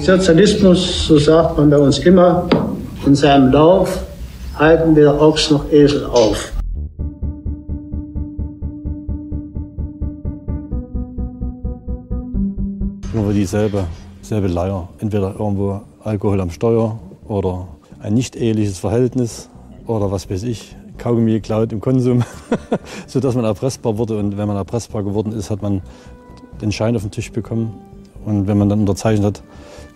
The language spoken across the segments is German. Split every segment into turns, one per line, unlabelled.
Sozialismus, so sagt man bei uns immer, in seinem Lauf halten weder Ochs noch Esel auf.
Immer dieselbe selbe Leier. Entweder irgendwo Alkohol am Steuer oder ein nicht eheliches Verhältnis oder was weiß ich, Kaugummi geklaut im Konsum, sodass man erpressbar wurde. Und wenn man erpressbar geworden ist, hat man den Schein auf den Tisch bekommen. Und wenn man dann unterzeichnet hat,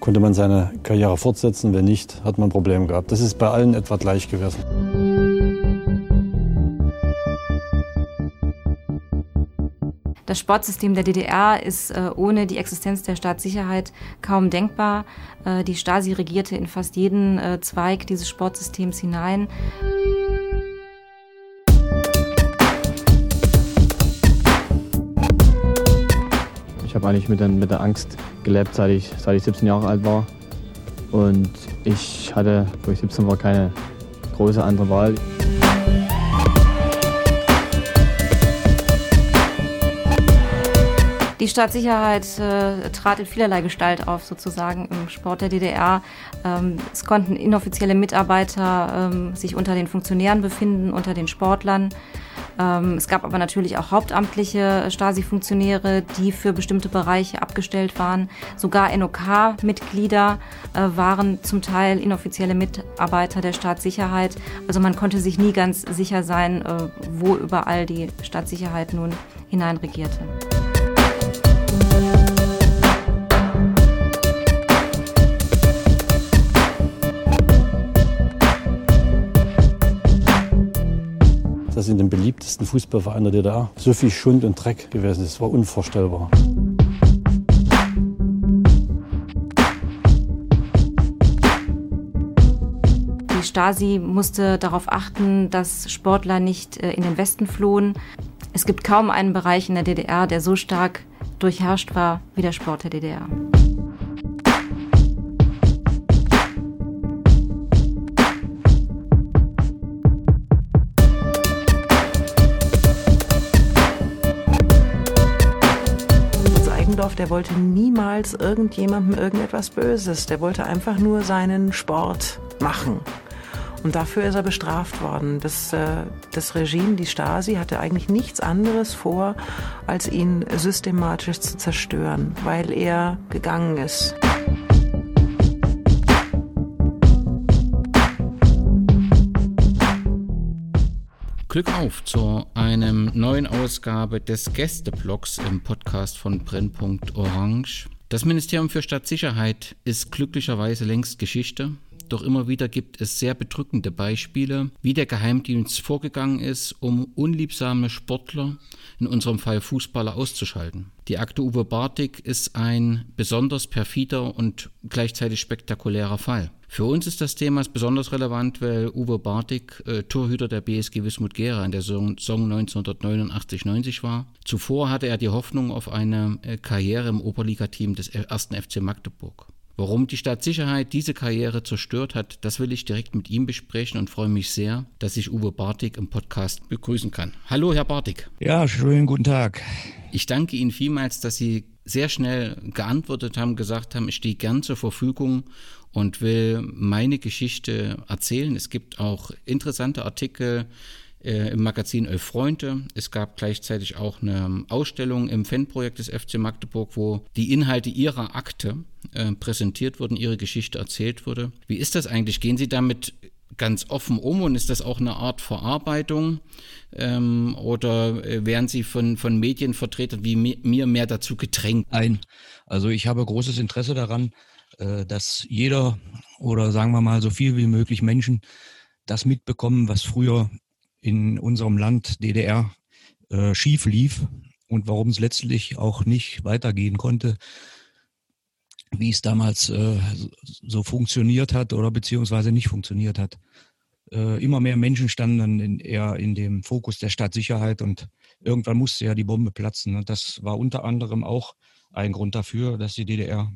konnte man seine Karriere fortsetzen. Wenn nicht, hat man ein Problem gehabt. Das ist bei allen etwa gleich gewesen.
Das Sportsystem der DDR ist äh, ohne die Existenz der Staatssicherheit kaum denkbar. Äh, die Stasi regierte in fast jeden äh, Zweig dieses Sportsystems hinein.
Ich habe eigentlich mit der, mit der Angst gelebt, seit ich, seit ich 17 Jahre alt war. Und ich hatte, wo ich 17 war, keine große andere Wahl.
Die Staatssicherheit äh, trat in vielerlei Gestalt auf, sozusagen im Sport der DDR. Ähm, es konnten inoffizielle Mitarbeiter ähm, sich unter den Funktionären befinden, unter den Sportlern. Ähm, es gab aber natürlich auch hauptamtliche Stasi-Funktionäre, die für bestimmte Bereiche abgestellt waren. Sogar NOK-Mitglieder äh, waren zum Teil inoffizielle Mitarbeiter der Staatssicherheit. Also man konnte sich nie ganz sicher sein, äh, wo überall die Staatssicherheit nun hineinregierte.
Das in dem beliebtesten Fußballverein der DDR so viel Schund und Dreck gewesen ist. Das war unvorstellbar.
Die Stasi musste darauf achten, dass Sportler nicht äh, in den Westen flohen. Es gibt kaum einen Bereich in der DDR, der so stark durchherrscht war wie der Sport der DDR.
Der wollte niemals irgendjemandem irgendetwas Böses. Der wollte einfach nur seinen Sport machen. Und dafür ist er bestraft worden. Das, äh, das Regime, die Stasi, hatte eigentlich nichts anderes vor, als ihn systematisch zu zerstören, weil er gegangen ist.
Glück auf zu einem neuen Ausgabe des Gästeblogs im Podcast von Brennpunkt Orange. Das Ministerium für Stadtsicherheit ist glücklicherweise längst Geschichte. Doch immer wieder gibt es sehr bedrückende Beispiele, wie der Geheimdienst vorgegangen ist, um unliebsame Sportler, in unserem Fall Fußballer, auszuschalten. Die Akte Uwe Bartik ist ein besonders perfider und gleichzeitig spektakulärer Fall. Für uns ist das Thema besonders relevant, weil Uwe Bartik äh, Torhüter der BSG Wismut Gera in der Saison 1989-90 war. Zuvor hatte er die Hoffnung auf eine äh, Karriere im Oberligateam des ersten FC Magdeburg. Warum die Staatssicherheit diese Karriere zerstört hat, das will ich direkt mit ihm besprechen und freue mich sehr, dass ich Uwe Bartik im Podcast begrüßen kann. Hallo, Herr Bartik.
Ja, schönen guten Tag.
Ich danke Ihnen vielmals, dass Sie sehr schnell geantwortet haben, gesagt haben, ich stehe gern zur Verfügung und will meine Geschichte erzählen. Es gibt auch interessante Artikel äh, im Magazin Elf Freunde. Es gab gleichzeitig auch eine Ausstellung im Fanprojekt des FC Magdeburg, wo die Inhalte ihrer Akte äh, präsentiert wurden, ihre Geschichte erzählt wurde. Wie ist das eigentlich? Gehen Sie damit ganz offen um und ist das auch eine Art Verarbeitung? Ähm, oder äh, werden Sie von, von Medienvertretern wie mir mehr dazu gedrängt?
Ein. Also ich habe großes Interesse daran, äh, dass jeder oder sagen wir mal so viel wie möglich Menschen das mitbekommen, was früher in unserem Land DDR äh, schief lief und warum es letztlich auch nicht weitergehen konnte, wie es damals äh, so funktioniert hat oder beziehungsweise nicht funktioniert hat. Äh, immer mehr Menschen standen in, eher in dem Fokus der Stadtsicherheit und irgendwann musste ja die Bombe platzen. Und das war unter anderem auch ein Grund dafür, dass die DDR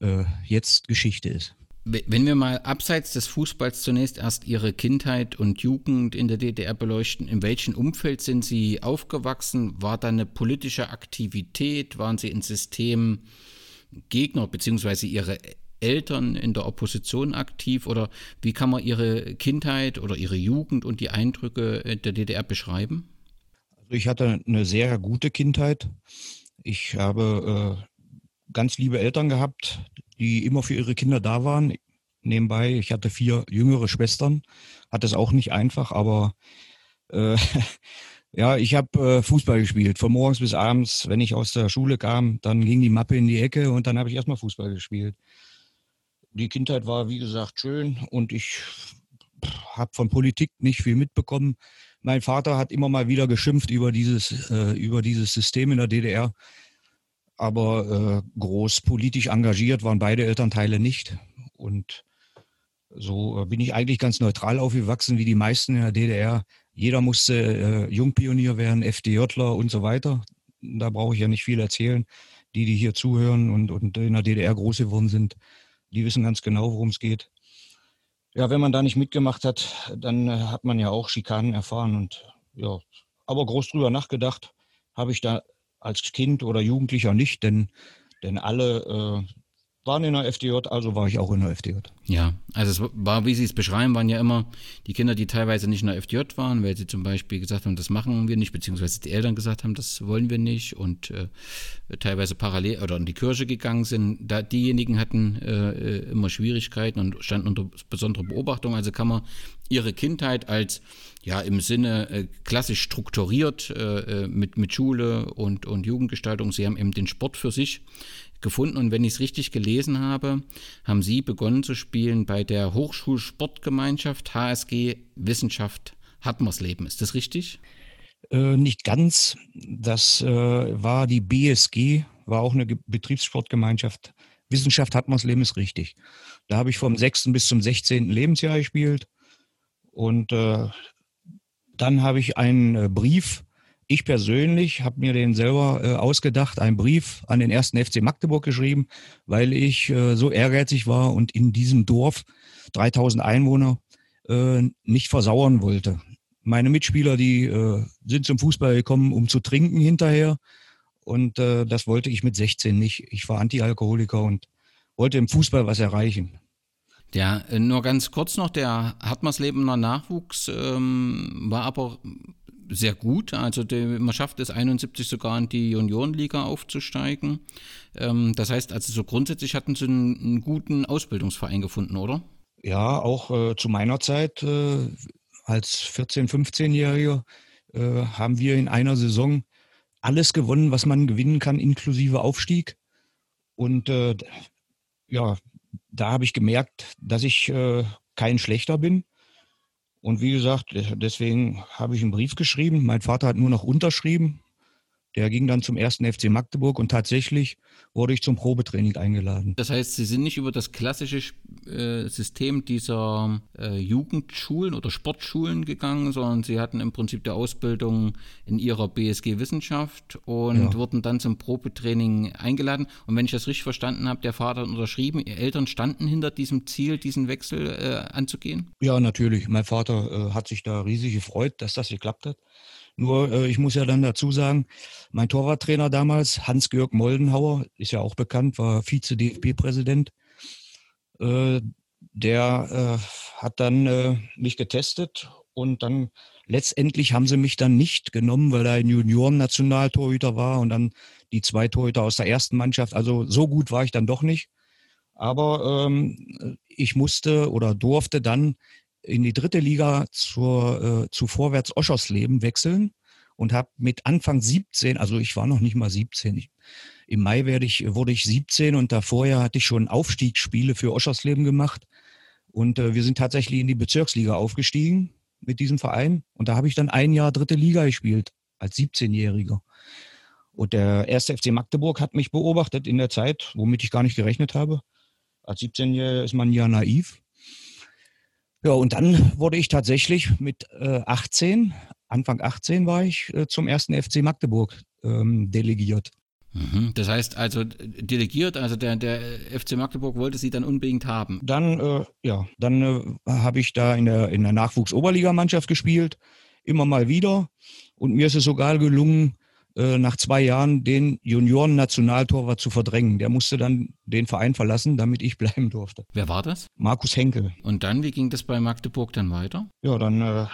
äh, jetzt Geschichte ist.
Wenn wir mal abseits des Fußballs zunächst erst Ihre Kindheit und Jugend in der DDR beleuchten, in welchem Umfeld sind Sie aufgewachsen? War da eine politische Aktivität? Waren Sie in System Gegner beziehungsweise Ihre Eltern in der Opposition aktiv? Oder wie kann man Ihre Kindheit oder Ihre Jugend und die Eindrücke der DDR beschreiben?
Also ich hatte eine sehr gute Kindheit. Ich habe äh, ganz liebe Eltern gehabt, die immer für ihre Kinder da waren. Nebenbei, ich hatte vier jüngere Schwestern, hatte es auch nicht einfach, aber äh, ja, ich habe äh, Fußball gespielt, von morgens bis abends. Wenn ich aus der Schule kam, dann ging die Mappe in die Ecke und dann habe ich erstmal Fußball gespielt. Die Kindheit war, wie gesagt, schön und ich habe von Politik nicht viel mitbekommen. Mein Vater hat immer mal wieder geschimpft über dieses, äh, über dieses System in der DDR aber äh, groß politisch engagiert waren beide Elternteile nicht. Und so äh, bin ich eigentlich ganz neutral aufgewachsen, wie die meisten in der DDR. Jeder musste äh, Jungpionier werden, FDJler und so weiter. Da brauche ich ja nicht viel erzählen. Die, die hier zuhören und, und in der DDR groß geworden sind, die wissen ganz genau, worum es geht. Ja, wenn man da nicht mitgemacht hat, dann äh, hat man ja auch Schikanen erfahren und ja, aber groß drüber nachgedacht habe ich da als Kind oder Jugendlicher nicht, denn, denn alle äh, waren in der FDJ, also war ich auch in der FDJ.
Ja, also es war, wie Sie es beschreiben, waren ja immer die Kinder, die teilweise nicht in der FDJ waren, weil sie zum Beispiel gesagt haben, das machen wir nicht, beziehungsweise die Eltern gesagt haben, das wollen wir nicht und äh, teilweise parallel oder in die Kirche gegangen sind. Da diejenigen hatten äh, äh immer Schwierigkeiten und standen unter besonderer Beobachtung. Also kann man ihre Kindheit als ja im Sinne äh, klassisch strukturiert äh, äh mit, mit Schule und, und Jugendgestaltung. Sie haben eben den Sport für sich gefunden. Und wenn ich es richtig gelesen habe, haben Sie begonnen zu spielen bei der Hochschulsportgemeinschaft HSG Wissenschaft Hartmersleben. Ist das richtig?
Äh, nicht ganz. Das äh, war die BSG, war auch eine Betriebssportgemeinschaft. Wissenschaft Hartmersleben ist richtig. Da habe ich vom 6. bis zum 16. Lebensjahr gespielt. Und äh, dann habe ich einen äh, Brief ich persönlich habe mir den selber äh, ausgedacht, einen Brief an den ersten FC Magdeburg geschrieben, weil ich äh, so ehrgeizig war und in diesem Dorf 3000 Einwohner äh, nicht versauern wollte. Meine Mitspieler, die äh, sind zum Fußball gekommen, um zu trinken hinterher. Und äh, das wollte ich mit 16 nicht. Ich war Antialkoholiker und wollte im Fußball was erreichen.
Ja, äh, nur ganz kurz noch, der Hartmannslebener Nachwuchs ähm, war aber sehr gut. Also die, man schafft es 71 sogar in die Juniorenliga aufzusteigen. Ähm, das heißt, also so grundsätzlich hatten sie einen, einen guten Ausbildungsverein gefunden, oder?
Ja, auch äh, zu meiner Zeit äh, als 14-, 15-Jähriger äh, haben wir in einer Saison alles gewonnen, was man gewinnen kann, inklusive Aufstieg. Und äh, ja, da habe ich gemerkt, dass ich äh, kein schlechter bin und wie gesagt, deswegen habe ich einen Brief geschrieben. Mein Vater hat nur noch unterschrieben. Der ging dann zum ersten FC Magdeburg und tatsächlich wurde ich zum Probetraining eingeladen.
Das heißt, Sie sind nicht über das klassische äh, System dieser äh, Jugendschulen oder Sportschulen gegangen, sondern Sie hatten im Prinzip die Ausbildung in Ihrer BSG Wissenschaft und ja. wurden dann zum Probetraining eingeladen. Und wenn ich das richtig verstanden habe, der Vater hat unterschrieben, Ihre Eltern standen hinter diesem Ziel, diesen Wechsel äh, anzugehen?
Ja, natürlich. Mein Vater äh, hat sich da riesig gefreut, dass das geklappt hat. Nur äh, ich muss ja dann dazu sagen, mein Torwarttrainer damals, Hans-Georg Moldenhauer, ist ja auch bekannt, war Vize-DFB-Präsident. Äh, der äh, hat dann äh, mich getestet und dann letztendlich haben sie mich dann nicht genommen, weil er ein Junioren-Nationaltorhüter war und dann die zwei Torhüter aus der ersten Mannschaft. Also so gut war ich dann doch nicht. Aber ähm, ich musste oder durfte dann in die dritte Liga zur, äh, zu Vorwärts Oschersleben wechseln und habe mit Anfang 17, also ich war noch nicht mal 17, ich, im Mai werde ich, wurde ich 17 und davor ja hatte ich schon Aufstiegsspiele für Oschersleben gemacht. Und äh, wir sind tatsächlich in die Bezirksliga aufgestiegen mit diesem Verein. Und da habe ich dann ein Jahr dritte Liga gespielt, als 17-Jähriger. Und der erste FC Magdeburg hat mich beobachtet in der Zeit, womit ich gar nicht gerechnet habe. Als 17-Jähriger ist man ja naiv. Ja, und dann wurde ich tatsächlich mit äh, 18, Anfang 18 war ich, äh, zum ersten FC Magdeburg ähm, delegiert.
Mhm. Das heißt also delegiert, also der, der FC Magdeburg wollte sie dann unbedingt haben.
Dann, äh, ja, dann äh, habe ich da in der, in der Nachwuchs-Oberligamannschaft gespielt, immer mal wieder. Und mir ist es sogar gelungen, äh, nach zwei Jahren den Junioren-Nationaltorwart zu verdrängen. Der musste dann den Verein verlassen, damit ich bleiben durfte.
Wer war das?
Markus Henkel.
Und dann, wie ging das bei Magdeburg dann weiter?
Ja, dann äh,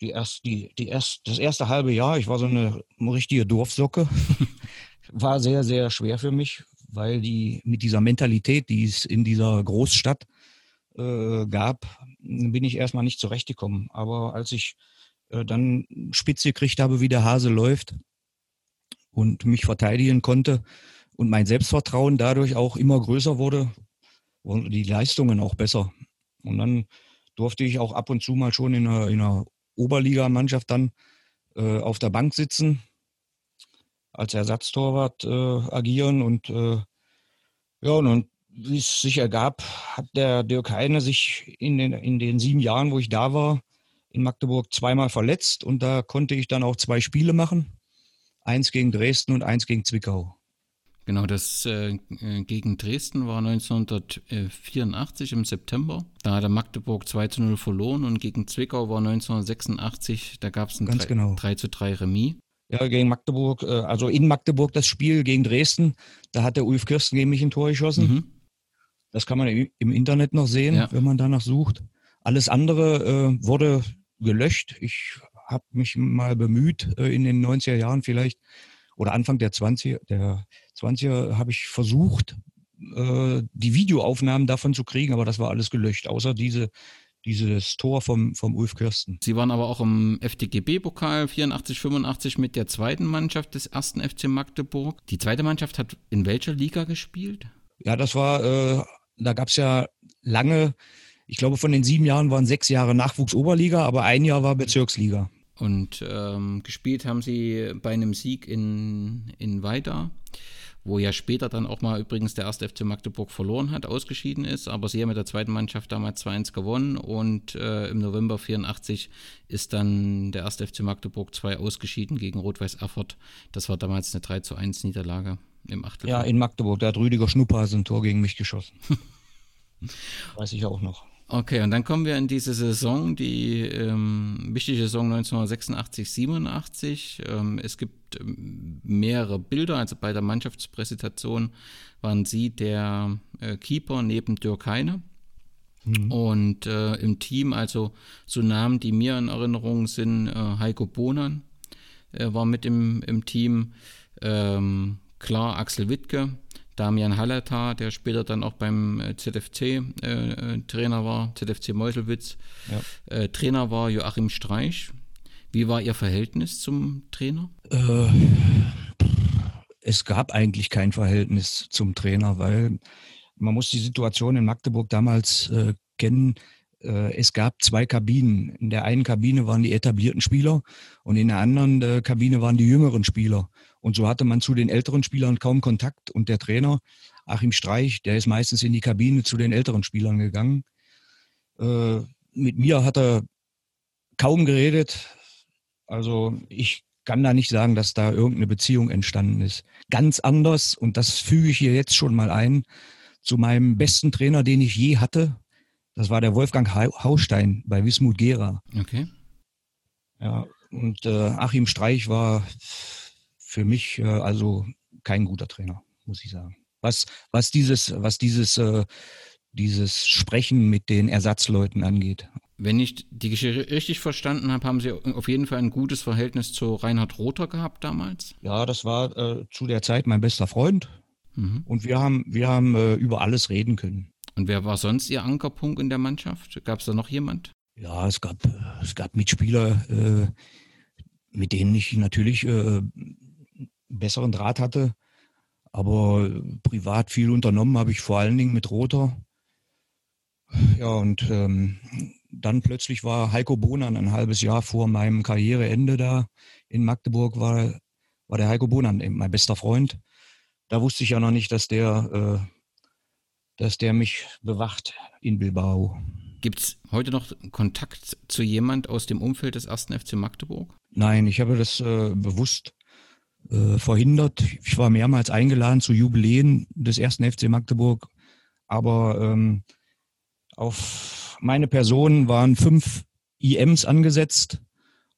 die erst, die, die erst, das erste halbe Jahr, ich war so eine richtige Dorfsocke, war sehr, sehr schwer für mich, weil die mit dieser Mentalität, die es in dieser Großstadt äh, gab, bin ich erstmal nicht zurechtgekommen. Aber als ich äh, dann spitz gekriegt habe, wie der Hase läuft und mich verteidigen konnte und mein Selbstvertrauen dadurch auch immer größer wurde, wurden die Leistungen auch besser. Und dann durfte ich auch ab und zu mal schon in einer, in einer Oberligamannschaft dann äh, auf der Bank sitzen, als Ersatztorwart äh, agieren und äh, ja, und wie es sich ergab, hat der Dirk Heine sich in den, in den sieben Jahren, wo ich da war, in Magdeburg zweimal verletzt und da konnte ich dann auch zwei Spiele machen. Eins gegen Dresden und eins gegen Zwickau.
Genau, das äh, äh gegen Dresden war 1984 im September. Da hat der Magdeburg 2 zu 0 verloren und gegen Zwickau war 1986, da gab es ein
Ganz
3,
genau.
3 zu 3 Remis.
Ja, gegen Magdeburg, äh, also in Magdeburg das Spiel gegen Dresden, da hat der Ulf Kirsten gegen mich ein Tor geschossen. Mhm. Das kann man im Internet noch sehen, ja. wenn man danach sucht. Alles andere äh, wurde gelöscht. Ich habe mich mal bemüht, äh, in den 90er Jahren vielleicht oder Anfang der 20er, der 20er habe ich versucht, äh, die Videoaufnahmen davon zu kriegen, aber das war alles gelöscht, außer diese dieses Tor vom, vom Ulf Kirsten.
Sie waren aber auch im FDGB-Pokal 84, 85 mit der zweiten Mannschaft des ersten FC Magdeburg. Die zweite Mannschaft hat in welcher Liga gespielt?
Ja, das war, äh, da gab es ja lange, ich glaube von den sieben Jahren waren sechs Jahre Nachwuchs-Oberliga, aber ein Jahr war Bezirksliga.
Und ähm, gespielt haben sie bei einem Sieg in, in Weida, wo ja später dann auch mal übrigens der erste FC Magdeburg verloren hat, ausgeschieden ist. Aber sie haben mit der zweiten Mannschaft damals 2-1 gewonnen und äh, im November 84 ist dann der erste FC Magdeburg 2 ausgeschieden gegen Rot-Weiß Erfurt. Das war damals eine 3 1 Niederlage im Achtelfinale.
Ja, in Magdeburg. Da hat Rüdiger Schnupphase ein Tor gegen mich geschossen. Weiß ich auch noch.
Okay, und dann kommen wir in diese Saison, die ähm, wichtige Saison 1986, 87. Ähm, es gibt ähm, mehrere Bilder, also bei der Mannschaftspräsentation waren Sie der äh, Keeper neben Dirk Heine. Mhm. Und äh, im Team, also so Namen, die mir in Erinnerung sind, äh, Heiko Bohnan äh, war mit im, im Team. Ähm, klar, Axel Wittke, Damian Hallertar, der später dann auch beim äh, ZFC äh, äh, Trainer war, ZFC Meuselwitz, ja. äh, Trainer war Joachim Streich. Wie war Ihr Verhältnis zum Trainer? Äh,
es gab eigentlich kein Verhältnis zum Trainer, weil man muss die Situation in Magdeburg damals kennen. Es gab zwei Kabinen. In der einen Kabine waren die etablierten Spieler und in der anderen Kabine waren die jüngeren Spieler. Und so hatte man zu den älteren Spielern kaum Kontakt. Und der Trainer, Achim Streich, der ist meistens in die Kabine zu den älteren Spielern gegangen. Äh, mit mir hat er kaum geredet. Also ich kann da nicht sagen, dass da irgendeine Beziehung entstanden ist. Ganz anders, und das füge ich hier jetzt schon mal ein, zu meinem besten Trainer, den ich je hatte. Das war der Wolfgang Haustein bei Wismut Gera.
Okay.
Ja, und äh, Achim Streich war für mich äh, also kein guter Trainer, muss ich sagen. Was, was dieses, was dieses, äh, dieses Sprechen mit den Ersatzleuten angeht.
Wenn ich die Geschichte richtig verstanden habe, haben Sie auf jeden Fall ein gutes Verhältnis zu Reinhard Rother gehabt damals?
Ja, das war äh, zu der Zeit mein bester Freund. Mhm. Und wir haben, wir haben äh, über alles reden können.
Und wer war sonst Ihr Ankerpunkt in der Mannschaft? Gab es da noch jemand?
Ja, es gab, es gab Mitspieler, äh, mit denen ich natürlich äh, besseren Draht hatte. Aber privat viel unternommen habe ich vor allen Dingen mit Roter. Ja, und ähm, dann plötzlich war Heiko Bonan ein halbes Jahr vor meinem Karriereende da in Magdeburg, war, war der Heiko Bonan mein bester Freund. Da wusste ich ja noch nicht, dass der, äh, dass der mich bewacht in Bilbao.
Gibt es heute noch Kontakt zu jemand aus dem Umfeld des ersten FC Magdeburg?
Nein, ich habe das äh, bewusst äh, verhindert. Ich war mehrmals eingeladen zu Jubiläen des ersten FC Magdeburg, aber ähm, auf meine Person waren fünf IMs angesetzt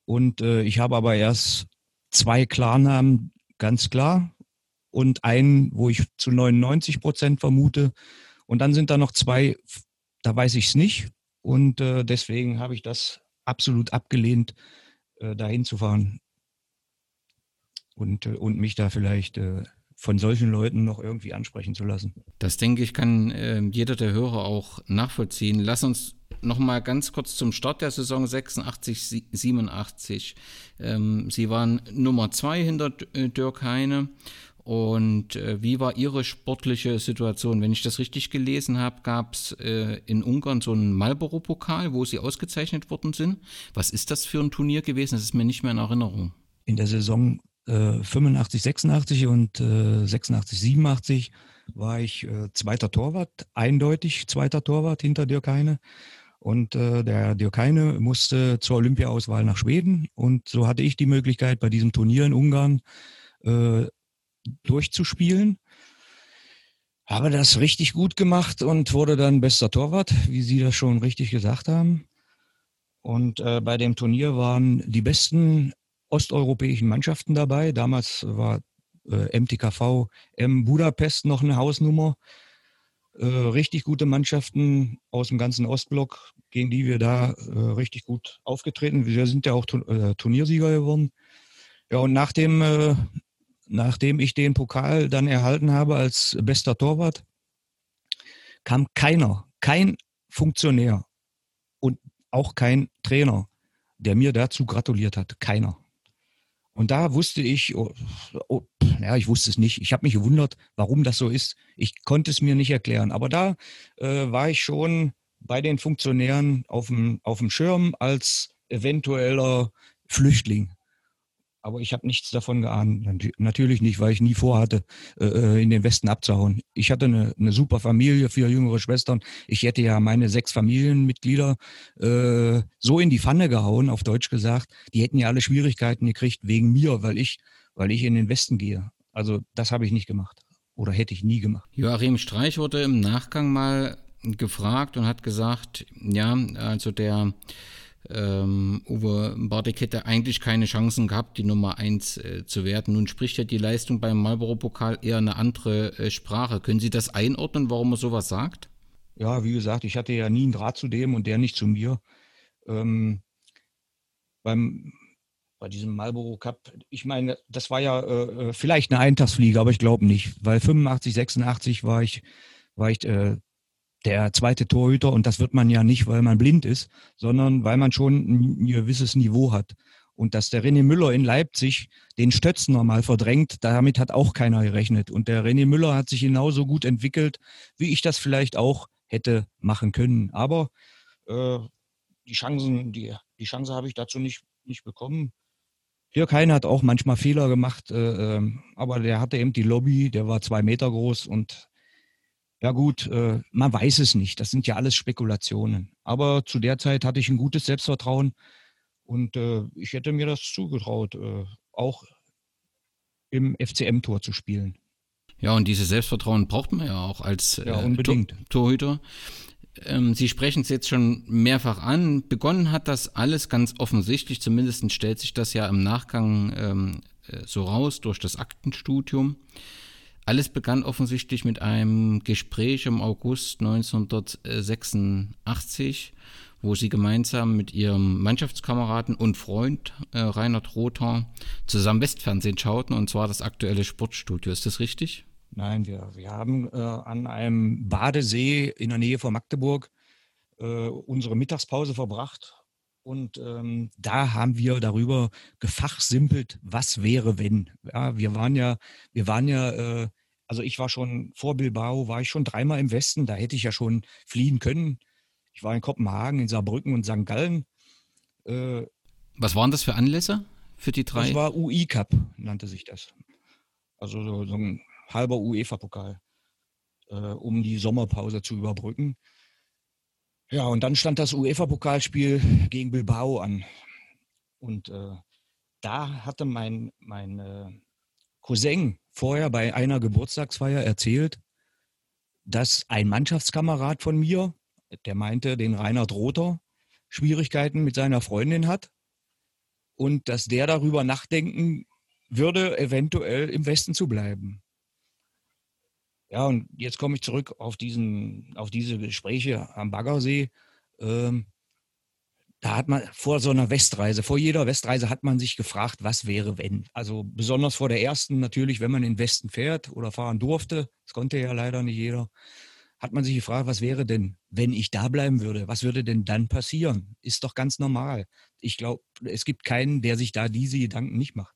und äh, ich habe aber erst zwei Klarnamen, ganz klar, und einen, wo ich zu 99 Prozent vermute. Und dann sind da noch zwei, da weiß ich es nicht. Und äh, deswegen habe ich das absolut abgelehnt, äh, dahin zu fahren und, äh, und mich da vielleicht äh, von solchen Leuten noch irgendwie ansprechen zu lassen.
Das denke ich, kann äh, jeder der Hörer auch nachvollziehen. Lass uns noch mal ganz kurz zum Start der Saison 86, 87. Ähm, Sie waren Nummer zwei hinter äh, Dirk Heine. Und äh, wie war Ihre sportliche Situation? Wenn ich das richtig gelesen habe, gab es äh, in Ungarn so einen Marlboro-Pokal, wo Sie ausgezeichnet worden sind. Was ist das für ein Turnier gewesen? Das ist mir nicht mehr in Erinnerung.
In der Saison äh, 85, 86 und äh, 86, 87 war ich äh, zweiter Torwart, eindeutig zweiter Torwart hinter Dirk Heine. Und äh, der Dirk Heine musste zur Olympiaauswahl nach Schweden. Und so hatte ich die Möglichkeit, bei diesem Turnier in Ungarn äh, durchzuspielen. Habe das richtig gut gemacht und wurde dann bester Torwart, wie Sie das schon richtig gesagt haben. Und äh, bei dem Turnier waren die besten osteuropäischen Mannschaften dabei. Damals war äh, MTKV M Budapest noch eine Hausnummer. Äh, richtig gute Mannschaften aus dem ganzen Ostblock, gegen die wir da äh, richtig gut aufgetreten. Wir sind ja auch äh, Turniersieger geworden. Ja, und nach dem, äh, nachdem ich den Pokal dann erhalten habe als bester Torwart, kam keiner, kein Funktionär und auch kein Trainer, der mir dazu gratuliert hat. Keiner. Und da wusste ich, oh, oh, ja, ich wusste es nicht. Ich habe mich gewundert, warum das so ist. Ich konnte es mir nicht erklären. Aber da äh, war ich schon bei den Funktionären auf dem, auf dem Schirm als eventueller Flüchtling. Aber ich habe nichts davon geahnt. Natürlich nicht, weil ich nie vorhatte, äh, äh, in den Westen abzuhauen. Ich hatte eine, eine super Familie, vier jüngere Schwestern. Ich hätte ja meine sechs Familienmitglieder äh, so in die Pfanne gehauen, auf Deutsch gesagt. Die hätten ja alle Schwierigkeiten gekriegt wegen mir, weil ich, weil ich in den Westen gehe. Also das habe ich nicht gemacht. Oder hätte ich nie gemacht.
Joachim Streich wurde im Nachgang mal gefragt und hat gesagt, ja, also der ähm, Uwe Bartek hätte eigentlich keine Chancen gehabt, die Nummer 1 äh, zu werden. Nun spricht ja die Leistung beim Marlboro-Pokal eher eine andere äh, Sprache. Können Sie das einordnen, warum er sowas sagt?
Ja, wie gesagt, ich hatte ja nie einen Draht zu dem und der nicht zu mir. Ähm, beim, bei diesem Marlboro Cup, ich meine, das war ja äh, äh vielleicht eine Eintagsfliege, aber ich glaube nicht, weil 85, 86 war ich, war ich äh, der zweite Torhüter und das wird man ja nicht, weil man blind ist, sondern weil man schon ein gewisses Niveau hat. Und dass der René Müller in Leipzig den Stötzner mal verdrängt, damit hat auch keiner gerechnet. Und der René Müller hat sich genauso gut entwickelt, wie ich das vielleicht auch hätte machen können. Aber äh, die Chancen, die, die Chance habe ich dazu nicht, nicht bekommen. Dirk Hein hat auch manchmal Fehler gemacht, äh, ähm, aber der hatte eben die Lobby, der war zwei Meter groß und ja gut, äh, man weiß es nicht. Das sind ja alles Spekulationen. Aber zu der Zeit hatte ich ein gutes Selbstvertrauen und äh, ich hätte mir das zugetraut, äh, auch im FCM-Tor zu spielen.
Ja, und dieses Selbstvertrauen braucht man ja auch als
ja, äh, Tor
Torhüter. Ähm, Sie sprechen es jetzt schon mehrfach an. Begonnen hat das alles ganz offensichtlich, zumindest stellt sich das ja im Nachgang ähm, äh, so raus durch das Aktenstudium. Alles begann offensichtlich mit einem Gespräch im August 1986, wo sie gemeinsam mit ihrem Mannschaftskameraden und Freund äh, Reinhard Rother zusammen Westfernsehen schauten, und zwar das aktuelle Sportstudio. Ist das richtig?
Nein, wir, wir haben äh, an einem Badesee in der Nähe von Magdeburg äh, unsere Mittagspause verbracht und ähm, da haben wir darüber gefachsimpelt, was wäre, wenn. Ja, wir waren ja, wir waren ja, äh, also ich war schon vor Bilbao, war ich schon dreimal im Westen, da hätte ich ja schon fliehen können. Ich war in Kopenhagen, in Saarbrücken und St. Gallen.
Äh, was waren das für Anlässe für die drei?
Das war UI Cup, nannte sich das. Also so, so ein halber UEFA-Pokal, äh, um die Sommerpause zu überbrücken. Ja, und dann stand das UEFA-Pokalspiel gegen Bilbao an. Und äh, da hatte mein, mein äh, Cousin vorher bei einer Geburtstagsfeier erzählt, dass ein Mannschaftskamerad von mir, der meinte, den Reinhard Rother, Schwierigkeiten mit seiner Freundin hat und dass der darüber nachdenken würde, eventuell im Westen zu bleiben. Ja, und jetzt komme ich zurück auf, diesen, auf diese Gespräche am Baggersee. Ähm, da hat man vor so einer Westreise, vor jeder Westreise hat man sich gefragt, was wäre, wenn. Also besonders vor der ersten natürlich, wenn man in den Westen fährt oder fahren durfte, das konnte ja leider nicht jeder, hat man sich gefragt, was wäre denn, wenn ich da bleiben würde? Was würde denn dann passieren? Ist doch ganz normal. Ich glaube, es gibt keinen, der sich da diese Gedanken nicht macht.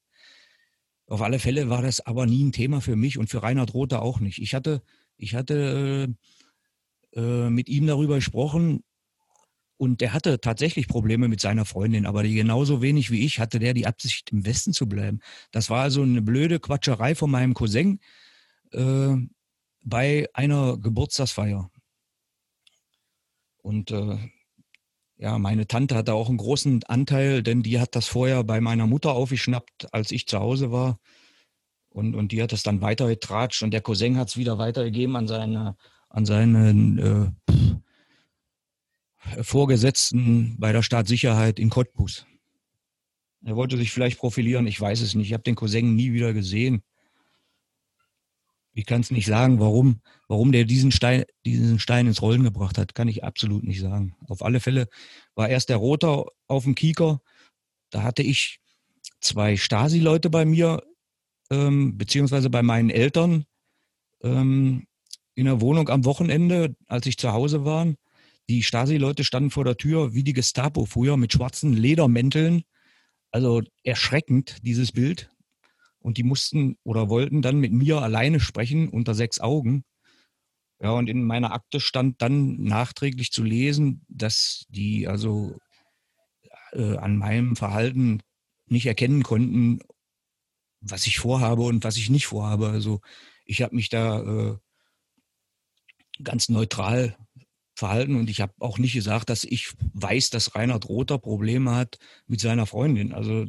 Auf alle Fälle war das aber nie ein Thema für mich und für Reinhard Rothe auch nicht. Ich hatte, ich hatte äh, äh, mit ihm darüber gesprochen und der hatte tatsächlich Probleme mit seiner Freundin, aber die genauso wenig wie ich hatte der die Absicht, im Westen zu bleiben. Das war also eine blöde Quatscherei von meinem Cousin äh, bei einer Geburtstagsfeier. Und äh, ja, meine Tante hatte auch einen großen Anteil, denn die hat das vorher bei meiner Mutter aufgeschnappt, als ich zu Hause war. Und, und die hat es dann weitergetratscht und der Cousin hat es wieder weitergegeben an seine, an seinen äh, Vorgesetzten bei der Staatssicherheit in Cottbus. Er wollte sich vielleicht profilieren, ich weiß es nicht. Ich habe den Cousin nie wieder gesehen. Ich kann es nicht sagen, warum, warum der diesen Stein, diesen Stein ins Rollen gebracht hat, kann ich absolut nicht sagen. Auf alle Fälle war erst der Roter auf dem Kieker. Da hatte ich zwei Stasi-Leute bei mir, ähm, beziehungsweise bei meinen Eltern ähm, in der Wohnung am Wochenende, als ich zu Hause war. Die Stasi-Leute standen vor der Tür wie die Gestapo früher mit schwarzen Ledermänteln. Also erschreckend, dieses Bild. Und die mussten oder wollten dann mit mir alleine sprechen unter sechs Augen. Ja, und in meiner Akte stand dann nachträglich zu lesen, dass die also äh, an meinem Verhalten nicht erkennen konnten, was ich vorhabe und was ich nicht vorhabe. Also ich habe mich da äh, ganz neutral verhalten und ich habe auch nicht gesagt, dass ich weiß, dass Reinhard Rother Probleme hat mit seiner Freundin. Also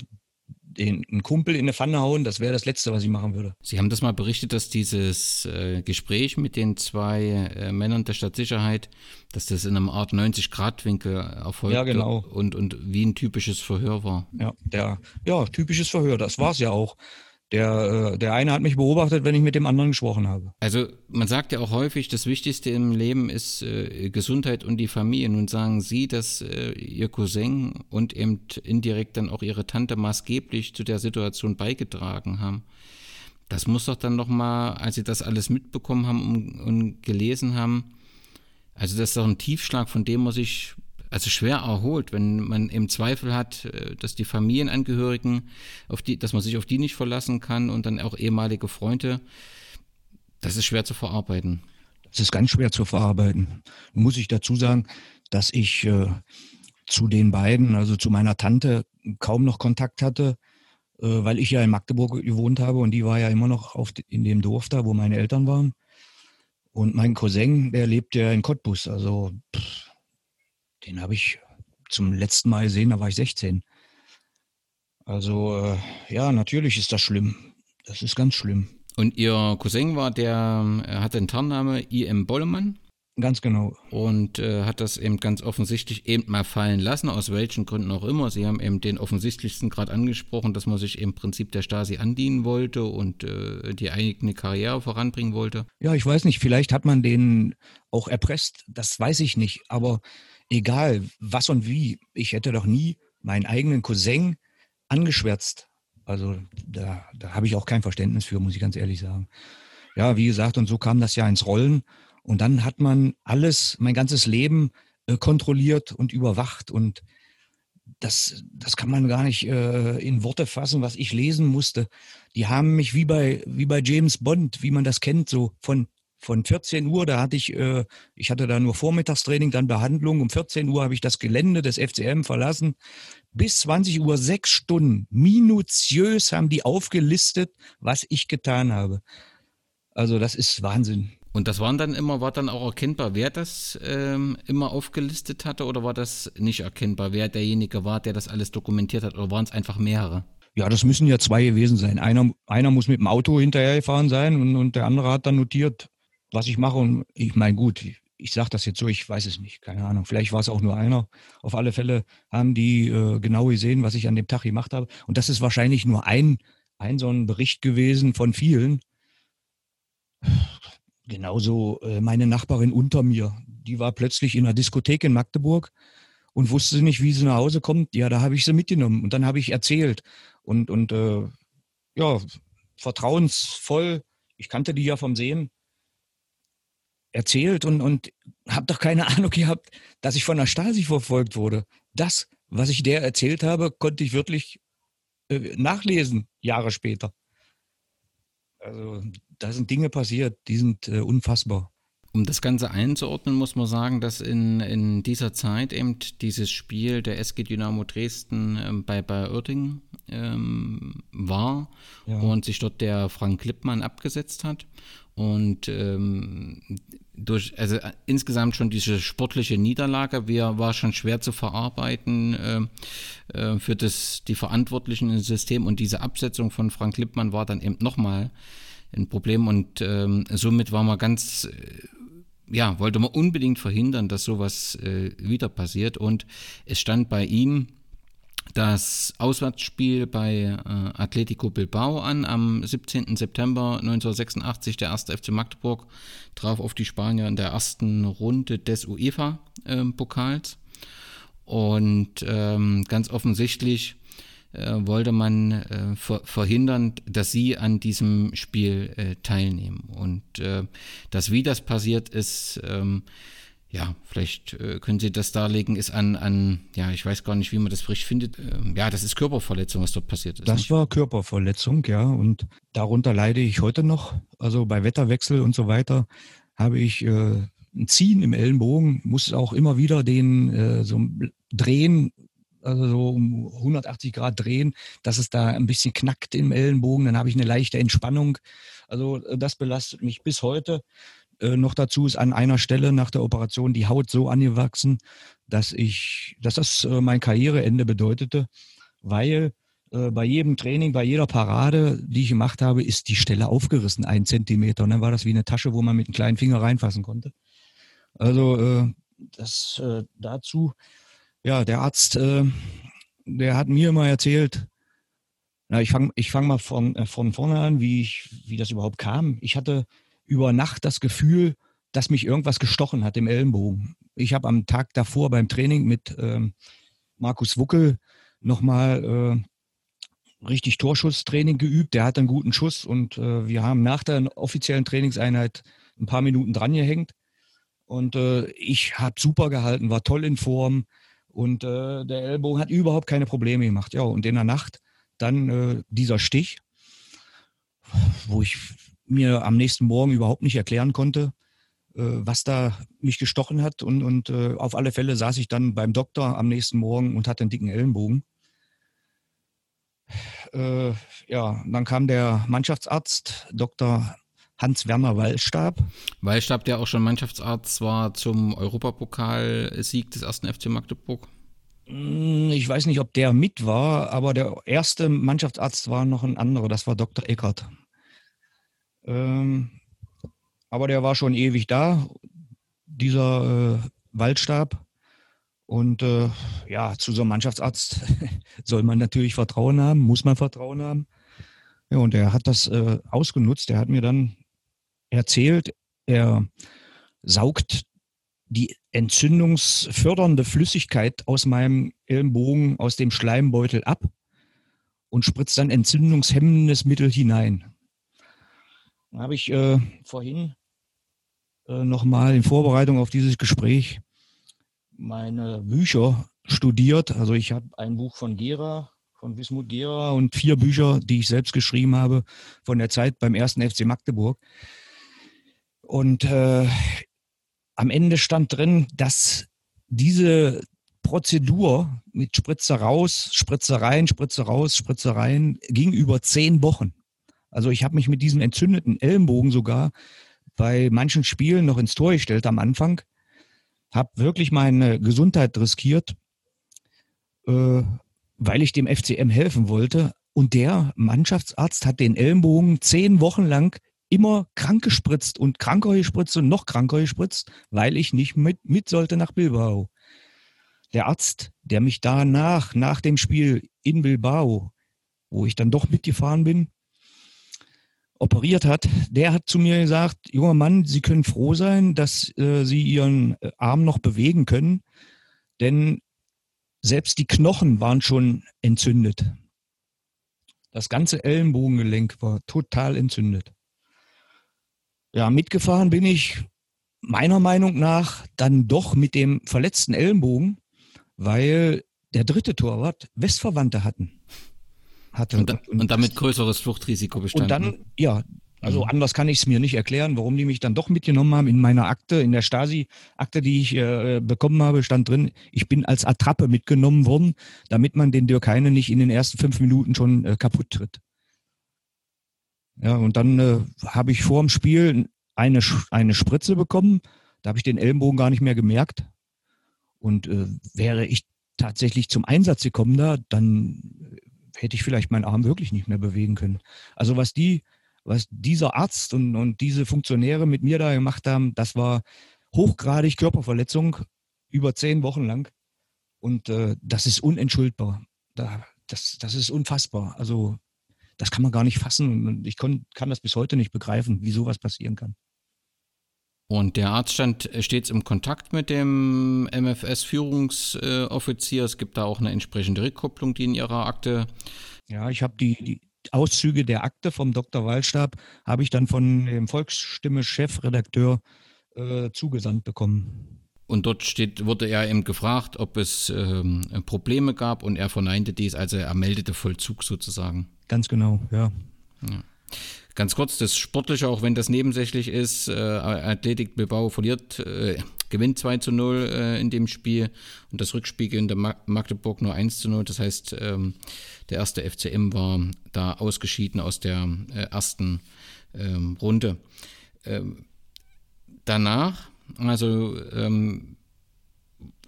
den einen Kumpel in eine Pfanne hauen, das wäre das Letzte, was ich machen würde.
Sie haben das mal berichtet, dass dieses äh, Gespräch mit den zwei äh, Männern der Stadtsicherheit, dass das in einem Art 90-Grad-Winkel erfolgte
ja, genau.
und, und wie ein typisches Verhör war.
Ja, der, ja typisches Verhör, das war es ja auch. Der, äh, der eine hat mich beobachtet, wenn ich mit dem anderen gesprochen habe.
Also man sagt ja auch häufig, das Wichtigste im Leben ist äh, Gesundheit und die Familie. Nun sagen Sie, dass äh, Ihr Cousin und eben indirekt dann auch Ihre Tante maßgeblich zu der Situation beigetragen haben. Das muss doch dann nochmal, als Sie das alles mitbekommen haben und, und gelesen haben, also das ist doch ein Tiefschlag, von dem man sich also schwer erholt, wenn man im Zweifel hat, äh, dass die Familienangehörigen, auf die, dass man sich auf die nicht verlassen kann und dann auch ehemalige Freunde, das ist schwer zu verarbeiten.
Das ist ganz schwer zu verarbeiten. Muss ich dazu sagen, dass ich äh, zu den beiden, also zu meiner Tante, kaum noch Kontakt hatte, äh, weil ich ja in Magdeburg gewohnt habe und die war ja immer noch auf, in dem Dorf da, wo meine Eltern waren. Und mein Cousin, der lebt ja in Cottbus, also pff, den habe ich zum letzten Mal gesehen, da war ich 16. Also äh, ja, natürlich ist das schlimm. Das ist ganz schlimm.
Und Ihr Cousin war der, er hatte den Tarnname I.M. Bollemann?
Ganz genau.
Und äh, hat das eben ganz offensichtlich eben mal fallen lassen, aus welchen Gründen auch immer. Sie haben eben den offensichtlichsten gerade angesprochen, dass man sich im Prinzip der Stasi andienen wollte und äh, die eigene Karriere voranbringen wollte.
Ja, ich weiß nicht, vielleicht hat man den auch erpresst, das weiß ich nicht. Aber egal was und wie, ich hätte doch nie meinen eigenen Cousin angeschwärzt. Also da, da habe ich auch kein Verständnis für, muss ich ganz ehrlich sagen. Ja, wie gesagt, und so kam das ja ins Rollen. Und dann hat man alles, mein ganzes Leben äh, kontrolliert und überwacht. Und das, das kann man gar nicht äh, in Worte fassen, was ich lesen musste. Die haben mich wie bei, wie bei James Bond, wie man das kennt, so von von 14 Uhr, da hatte ich, äh, ich hatte da nur Vormittagstraining, dann Behandlung. Um 14 Uhr habe ich das Gelände des FCM verlassen. Bis 20 Uhr sechs Stunden. Minutiös haben die aufgelistet, was ich getan habe. Also das ist Wahnsinn.
Und das waren dann immer, war dann auch erkennbar, wer das ähm, immer aufgelistet hatte oder war das nicht erkennbar, wer derjenige war, der das alles dokumentiert hat oder waren es einfach mehrere?
Ja, das müssen ja zwei gewesen sein. Einer, einer muss mit dem Auto hinterhergefahren sein und, und der andere hat dann notiert, was ich mache. Und ich meine, gut, ich, ich sage das jetzt so, ich weiß es nicht, keine Ahnung. Vielleicht war es auch nur einer. Auf alle Fälle haben die äh, genau gesehen, was ich an dem Tag gemacht habe. Und das ist wahrscheinlich nur ein, ein so ein Bericht gewesen von vielen. Genauso äh, meine Nachbarin unter mir, die war plötzlich in einer Diskothek in Magdeburg und wusste nicht, wie sie nach Hause kommt. Ja, da habe ich sie mitgenommen und dann habe ich erzählt und, und äh, ja, vertrauensvoll, ich kannte die ja vom Sehen, erzählt und, und habe doch keine Ahnung gehabt, dass ich von der Stasi verfolgt wurde. Das, was ich der erzählt habe, konnte ich wirklich äh, nachlesen, Jahre später. Also da sind Dinge passiert, die sind äh, unfassbar.
Um das Ganze einzuordnen, muss man sagen, dass in, in dieser Zeit eben dieses Spiel der SG Dynamo Dresden ähm, bei Bayer Oerding ähm, war ja. und sich dort der Frank Klippmann abgesetzt hat. Und ähm, durch, also äh, insgesamt schon diese sportliche Niederlage wir, war schon schwer zu verarbeiten äh, äh, für das, die Verantwortlichen im System. Und diese Absetzung von Frank Klippmann war dann eben nochmal ein Problem. Und ähm, somit war man ganz äh, ja, wollte man unbedingt verhindern, dass sowas äh, wieder passiert. Und es stand bei ihm das Auswärtsspiel bei äh, Atletico Bilbao an am 17. September 1986. Der erste FC Magdeburg traf auf die Spanier in der ersten Runde des UEFA-Pokals. Äh, Und ähm, ganz offensichtlich äh, wollte man äh, ver verhindern, dass sie an diesem Spiel äh, teilnehmen. Und äh, das, wie das passiert ist, ähm, ja, vielleicht äh, können Sie das darlegen, ist an, an, ja, ich weiß gar nicht, wie man das frisch findet. Ähm, ja, das ist Körperverletzung, was dort passiert ist.
Das nicht? war Körperverletzung, ja, und darunter leide ich heute noch. Also bei Wetterwechsel und so weiter habe ich äh, ein Ziehen im Ellenbogen, muss auch immer wieder den so drehen, also so um 180 Grad drehen, dass es da ein bisschen knackt im Ellenbogen, dann habe ich eine leichte Entspannung. Also äh, das belastet mich bis heute. Äh, noch dazu ist an einer Stelle nach der Operation die Haut so angewachsen, dass ich, dass das äh, mein Karriereende bedeutete, weil äh, bei jedem Training, bei jeder Parade, die ich gemacht habe, ist die Stelle aufgerissen, ein Zentimeter. Und dann war das wie eine Tasche, wo man mit einem kleinen Finger reinfassen konnte. Also äh, das äh, dazu ja, der Arzt, äh, der hat mir immer erzählt, na, ich fange ich fang mal von, äh, von vorne an, wie, ich, wie das überhaupt kam. Ich hatte über Nacht das Gefühl, dass mich irgendwas gestochen hat im Ellenbogen. Ich habe am Tag davor beim Training mit ähm, Markus Wuckel nochmal äh, richtig Torschusstraining geübt. Der hat einen guten Schuss und äh, wir haben nach der offiziellen Trainingseinheit ein paar Minuten dran gehängt. Und äh, ich habe super gehalten, war toll in Form, und äh, der Ellbogen hat überhaupt keine Probleme gemacht. Ja, und in der Nacht dann äh, dieser Stich, wo ich mir am nächsten Morgen überhaupt nicht erklären konnte, äh, was da mich gestochen hat. Und, und äh, auf alle Fälle saß ich dann beim Doktor am nächsten Morgen und hatte einen dicken Ellenbogen. Äh, ja, dann kam der Mannschaftsarzt, Dr. Hans-Werner Wallstab.
Wallstab, der auch schon Mannschaftsarzt war zum Europapokalsieg des ersten FC Magdeburg.
Hm, ich weiß nicht, ob der mit war, aber der erste Mannschaftsarzt war noch ein anderer, das war Dr. Eckert. Ähm, aber der war schon ewig da, dieser äh, Waldstab. Und äh, ja, zu so einem Mannschaftsarzt soll man natürlich Vertrauen haben, muss man Vertrauen haben. Ja, und er hat das äh, ausgenutzt. Er hat mir dann erzählt, er saugt die entzündungsfördernde Flüssigkeit aus meinem Ellenbogen, aus dem Schleimbeutel ab und spritzt dann entzündungshemmendes Mittel hinein. Da habe ich äh, vorhin äh, nochmal in Vorbereitung auf dieses Gespräch meine Bücher studiert. Also ich habe ein Buch von Gera, von Wismut Gera und vier Bücher, die ich selbst geschrieben habe von der Zeit beim ersten FC Magdeburg. Und äh, am Ende stand drin, dass diese Prozedur mit Spritzer raus, Spritzer rein, Spritzer raus, Spritzer rein ging über zehn Wochen. Also ich habe mich mit diesem entzündeten Ellenbogen sogar bei manchen Spielen noch ins Tor gestellt am Anfang, habe wirklich meine Gesundheit riskiert, äh, weil ich dem FCM helfen wollte Und der Mannschaftsarzt hat den Ellenbogen zehn Wochen lang immer krank gespritzt und kranker gespritzt und noch kranker gespritzt, weil ich nicht mit, mit sollte nach Bilbao. Der Arzt, der mich danach, nach dem Spiel in Bilbao, wo ich dann doch mitgefahren bin, operiert hat, der hat zu mir gesagt, junger Mann, Sie können froh sein, dass äh, Sie Ihren äh, Arm noch bewegen können, denn selbst die Knochen waren schon entzündet. Das ganze Ellenbogengelenk war total entzündet. Ja, mitgefahren bin ich meiner Meinung nach dann doch mit dem verletzten Ellenbogen, weil der dritte Torwart Westverwandte hatten.
Hatte. Und, und, und damit größeres Fluchtrisiko bestand.
Und dann, ja, also mhm. anders kann ich es mir nicht erklären, warum die mich dann doch mitgenommen haben. In meiner Akte, in der Stasi-Akte, die ich äh, bekommen habe, stand drin, ich bin als Attrappe mitgenommen worden, damit man den Dürkeine nicht in den ersten fünf Minuten schon äh, kaputt tritt. Ja, und dann äh, habe ich vor dem Spiel eine, eine Spritze bekommen. Da habe ich den Ellenbogen gar nicht mehr gemerkt. Und äh, wäre ich tatsächlich zum Einsatz gekommen da, dann hätte ich vielleicht meinen Arm wirklich nicht mehr bewegen können. Also was die, was dieser Arzt und, und diese Funktionäre mit mir da gemacht haben, das war hochgradig Körperverletzung über zehn Wochen lang. Und äh, das ist unentschuldbar. Da, das, das ist unfassbar. Also das kann man gar nicht fassen und ich kann das bis heute nicht begreifen, wie sowas passieren kann.
Und der Arzt stand stets im Kontakt mit dem MFS-Führungsoffizier. Es gibt da auch eine entsprechende Rückkopplung, die in Ihrer Akte.
Ja, ich habe die, die, Auszüge der Akte vom Dr. Wallstab, habe ich dann von dem Volksstimme-Chefredakteur äh, zugesandt bekommen.
Und dort steht, wurde er eben gefragt, ob es ähm, Probleme gab und er verneinte dies, also er meldete Vollzug sozusagen.
Ganz genau, ja.
ja. Ganz kurz, das Sportliche, auch wenn das nebensächlich ist, äh, Athletik Bilbao verliert, äh, gewinnt 2 zu 0 äh, in dem Spiel und das Rückspiel in der Magdeburg nur 1 zu 0. Das heißt, ähm, der erste FCM war da ausgeschieden aus der äh, ersten ähm, Runde. Ähm, danach, also ähm,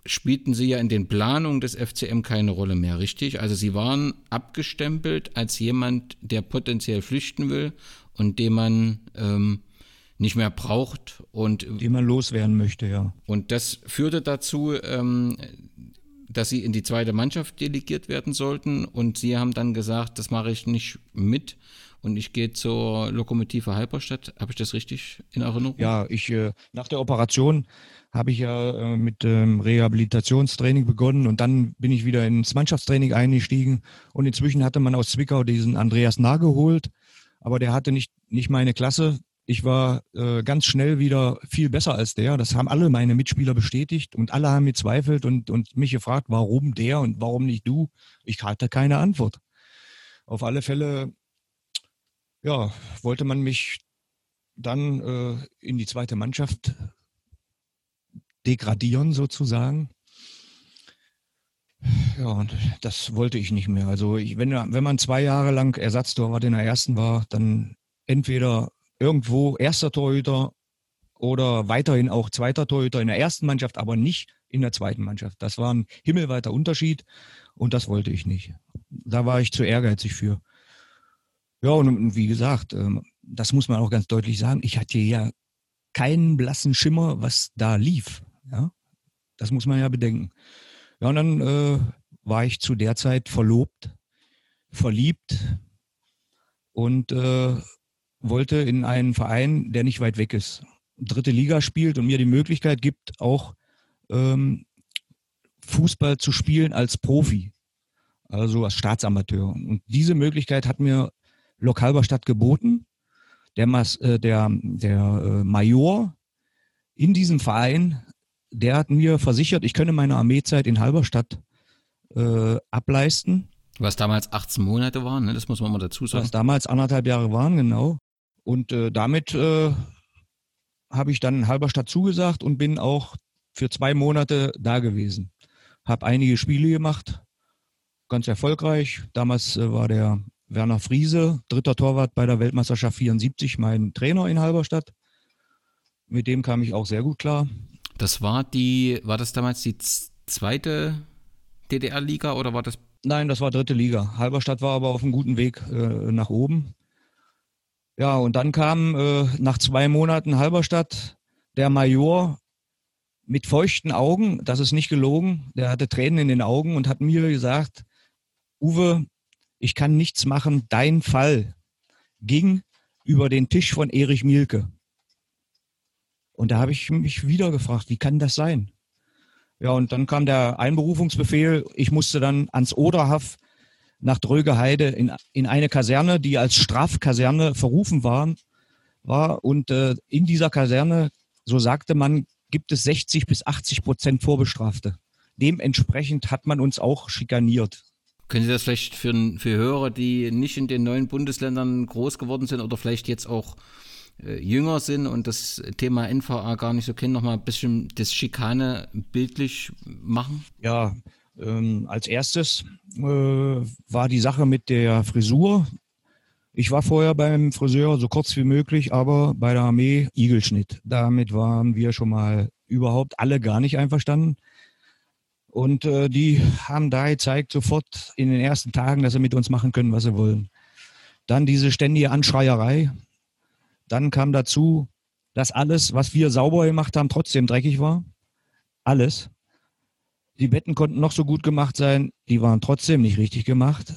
spielten sie ja in den Planungen des FCM keine Rolle mehr, richtig? Also sie waren abgestempelt als jemand, der potenziell flüchten will und den man ähm, nicht mehr braucht und
den man loswerden möchte, ja.
Und das führte dazu, ähm, dass sie in die zweite Mannschaft delegiert werden sollten und sie haben dann gesagt, das mache ich nicht mit und ich gehe zur Lokomotive Halberstadt. Habe ich das richtig in Erinnerung?
Ja, ich äh, nach der Operation habe ich ja äh, mit ähm, Rehabilitationstraining begonnen und dann bin ich wieder ins Mannschaftstraining eingestiegen und inzwischen hatte man aus Zwickau diesen Andreas Nah geholt, aber der hatte nicht, nicht meine Klasse. Ich war äh, ganz schnell wieder viel besser als der. Das haben alle meine Mitspieler bestätigt und alle haben gezweifelt und, und mich gefragt, warum der und warum nicht du. Ich hatte keine Antwort. Auf alle Fälle, ja, wollte man mich dann äh, in die zweite Mannschaft degradieren sozusagen. Ja, und das wollte ich nicht mehr. Also ich, wenn, wenn man zwei Jahre lang Ersatztorwart in der ersten war, dann entweder irgendwo erster Torhüter oder weiterhin auch zweiter Torhüter in der ersten Mannschaft, aber nicht in der zweiten Mannschaft. Das war ein himmelweiter Unterschied und das wollte ich nicht. Da war ich zu ehrgeizig für. Ja, und wie gesagt, ähm, das muss man auch ganz deutlich sagen, ich hatte ja keinen blassen Schimmer, was da lief. Ja, das muss man ja bedenken. Ja, und dann äh, war ich zu der Zeit verlobt, verliebt und äh, wollte in einen Verein, der nicht weit weg ist, dritte Liga spielt und mir die Möglichkeit gibt, auch ähm, Fußball zu spielen als Profi, also als Staatsamateur. Und diese Möglichkeit hat mir Lok Halberstadt geboten. Der, Mas, äh, der, der äh, Major in diesem Verein der hat mir versichert, ich könne meine Armeezeit in Halberstadt äh, ableisten.
Was damals 18 Monate waren, ne? das muss man mal dazu sagen.
Was damals anderthalb Jahre waren, genau. Und äh, damit äh, habe ich dann in Halberstadt zugesagt und bin auch für zwei Monate da gewesen. Habe einige Spiele gemacht, ganz erfolgreich. Damals äh, war der Werner Friese, dritter Torwart bei der Weltmeisterschaft 74, mein Trainer in Halberstadt. Mit dem kam ich auch sehr gut klar.
Das war die, war das damals die zweite DDR-Liga oder war das
Nein, das war dritte Liga. Halberstadt war aber auf einem guten Weg äh, nach oben. Ja, und dann kam äh, nach zwei Monaten Halberstadt der Major mit feuchten Augen, das ist nicht gelogen, der hatte Tränen in den Augen und hat mir gesagt, Uwe, ich kann nichts machen, dein Fall ging über den Tisch von Erich Mielke. Und da habe ich mich wieder gefragt, wie kann das sein? Ja, und dann kam der Einberufungsbefehl. Ich musste dann ans Oderhaff nach Drögeheide in, in eine Kaserne, die als Strafkaserne verrufen waren, war. Und äh, in dieser Kaserne, so sagte man, gibt es 60 bis 80 Prozent Vorbestrafte. Dementsprechend hat man uns auch schikaniert.
Können Sie das vielleicht für, für Hörer, die nicht in den neuen Bundesländern groß geworden sind oder vielleicht jetzt auch äh, jünger sind und das Thema NVA gar nicht so kennen, noch mal ein bisschen das Schikane bildlich machen?
Ja, ähm, als erstes äh, war die Sache mit der Frisur. Ich war vorher beim Friseur so kurz wie möglich, aber bei der Armee Igelschnitt. Damit waren wir schon mal überhaupt alle gar nicht einverstanden. Und äh, die haben da gezeigt sofort in den ersten Tagen, dass sie mit uns machen können, was sie wollen. Dann diese ständige Anschreierei. Dann kam dazu, dass alles, was wir sauber gemacht haben, trotzdem dreckig war. Alles. Die Betten konnten noch so gut gemacht sein, die waren trotzdem nicht richtig gemacht.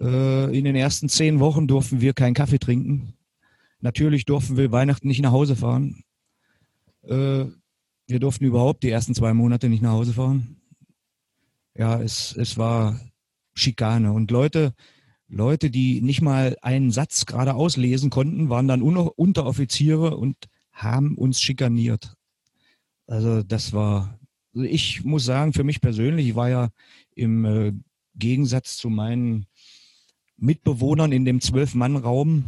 Äh, in den ersten zehn Wochen durften wir keinen Kaffee trinken. Natürlich durften wir Weihnachten nicht nach Hause fahren. Äh, wir durften überhaupt die ersten zwei Monate nicht nach Hause fahren. Ja, es, es war Schikane. Und Leute, Leute, die nicht mal einen Satz gerade auslesen konnten, waren dann Unteroffiziere und haben uns schikaniert. Also das war, also ich muss sagen, für mich persönlich, ich war ja im äh, Gegensatz zu meinen Mitbewohnern in dem Zwölf-Mann-Raum,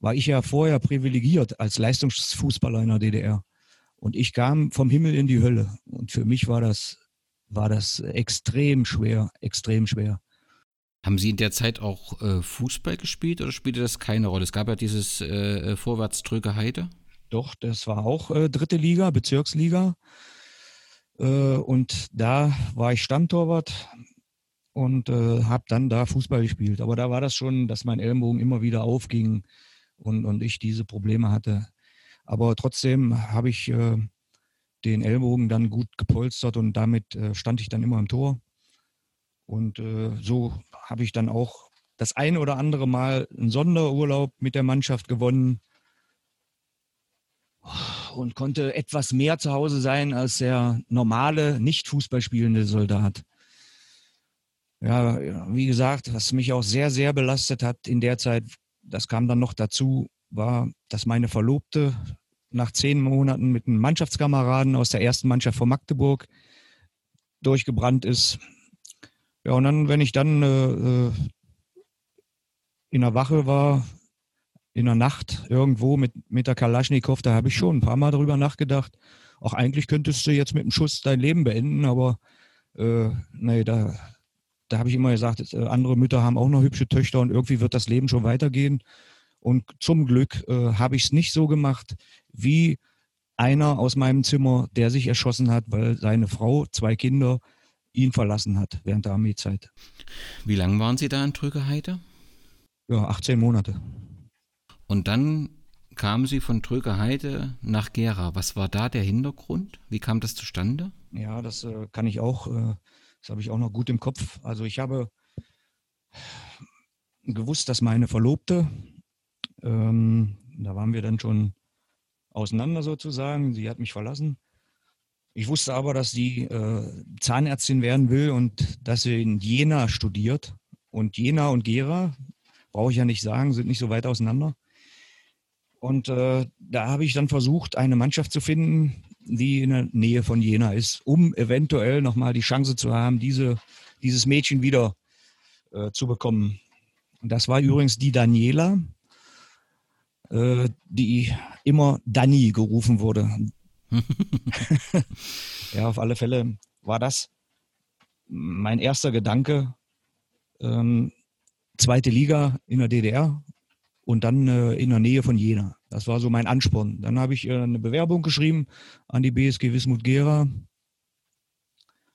war ich ja vorher privilegiert als Leistungsfußballer in der DDR. Und ich kam vom Himmel in die Hölle. Und für mich war das, war das extrem schwer, extrem schwer.
Haben Sie in der Zeit auch äh, Fußball gespielt oder spielte das keine Rolle? Es gab ja dieses äh, äh Vorwärtsdrücke Heide.
Doch, das war auch äh, dritte Liga, Bezirksliga. Äh, und da war ich Stammtorwart und äh, habe dann da Fußball gespielt. Aber da war das schon, dass mein Ellenbogen immer wieder aufging und, und ich diese Probleme hatte. Aber trotzdem habe ich äh, den Ellbogen dann gut gepolstert und damit äh, stand ich dann immer im Tor. Und äh, so habe ich dann auch das ein oder andere Mal einen Sonderurlaub mit der Mannschaft gewonnen und konnte etwas mehr zu Hause sein als der normale, nicht Fußball spielende Soldat. Ja, wie gesagt, was mich auch sehr, sehr belastet hat in der Zeit, das kam dann noch dazu, war, dass meine Verlobte nach zehn Monaten mit einem Mannschaftskameraden aus der ersten Mannschaft von Magdeburg durchgebrannt ist. Ja, und dann, wenn ich dann äh, äh, in der Wache war, in der Nacht irgendwo mit, mit der Kalaschnikow, da habe ich schon ein paar Mal darüber nachgedacht. Auch eigentlich könntest du jetzt mit einem Schuss dein Leben beenden, aber äh, nee, da, da habe ich immer gesagt, äh, andere Mütter haben auch noch hübsche Töchter und irgendwie wird das Leben schon weitergehen. Und zum Glück äh, habe ich es nicht so gemacht wie einer aus meinem Zimmer, der sich erschossen hat, weil seine Frau, zwei Kinder ihn verlassen hat während der Armeezeit.
Wie lange waren Sie da in Trügeheide?
Ja, 18 Monate.
Und dann kamen Sie von Trügeheide nach Gera. Was war da der Hintergrund? Wie kam das zustande?
Ja, das äh, kann ich auch, äh, das habe ich auch noch gut im Kopf. Also ich habe gewusst, dass meine Verlobte, ähm, da waren wir dann schon auseinander sozusagen, sie hat mich verlassen ich wusste aber, dass sie äh, Zahnärztin werden will und dass sie in Jena studiert. Und Jena und Gera, brauche ich ja nicht sagen, sind nicht so weit auseinander. Und äh, da habe ich dann versucht, eine Mannschaft zu finden, die in der Nähe von Jena ist, um eventuell nochmal die Chance zu haben, diese, dieses Mädchen wieder äh, zu bekommen. Und das war übrigens die Daniela, äh, die immer Dani gerufen wurde. ja, auf alle Fälle war das mein erster Gedanke. Ähm, zweite Liga in der DDR und dann äh, in der Nähe von Jena. Das war so mein Ansporn. Dann habe ich äh, eine Bewerbung geschrieben an die BSG Wismut Gera,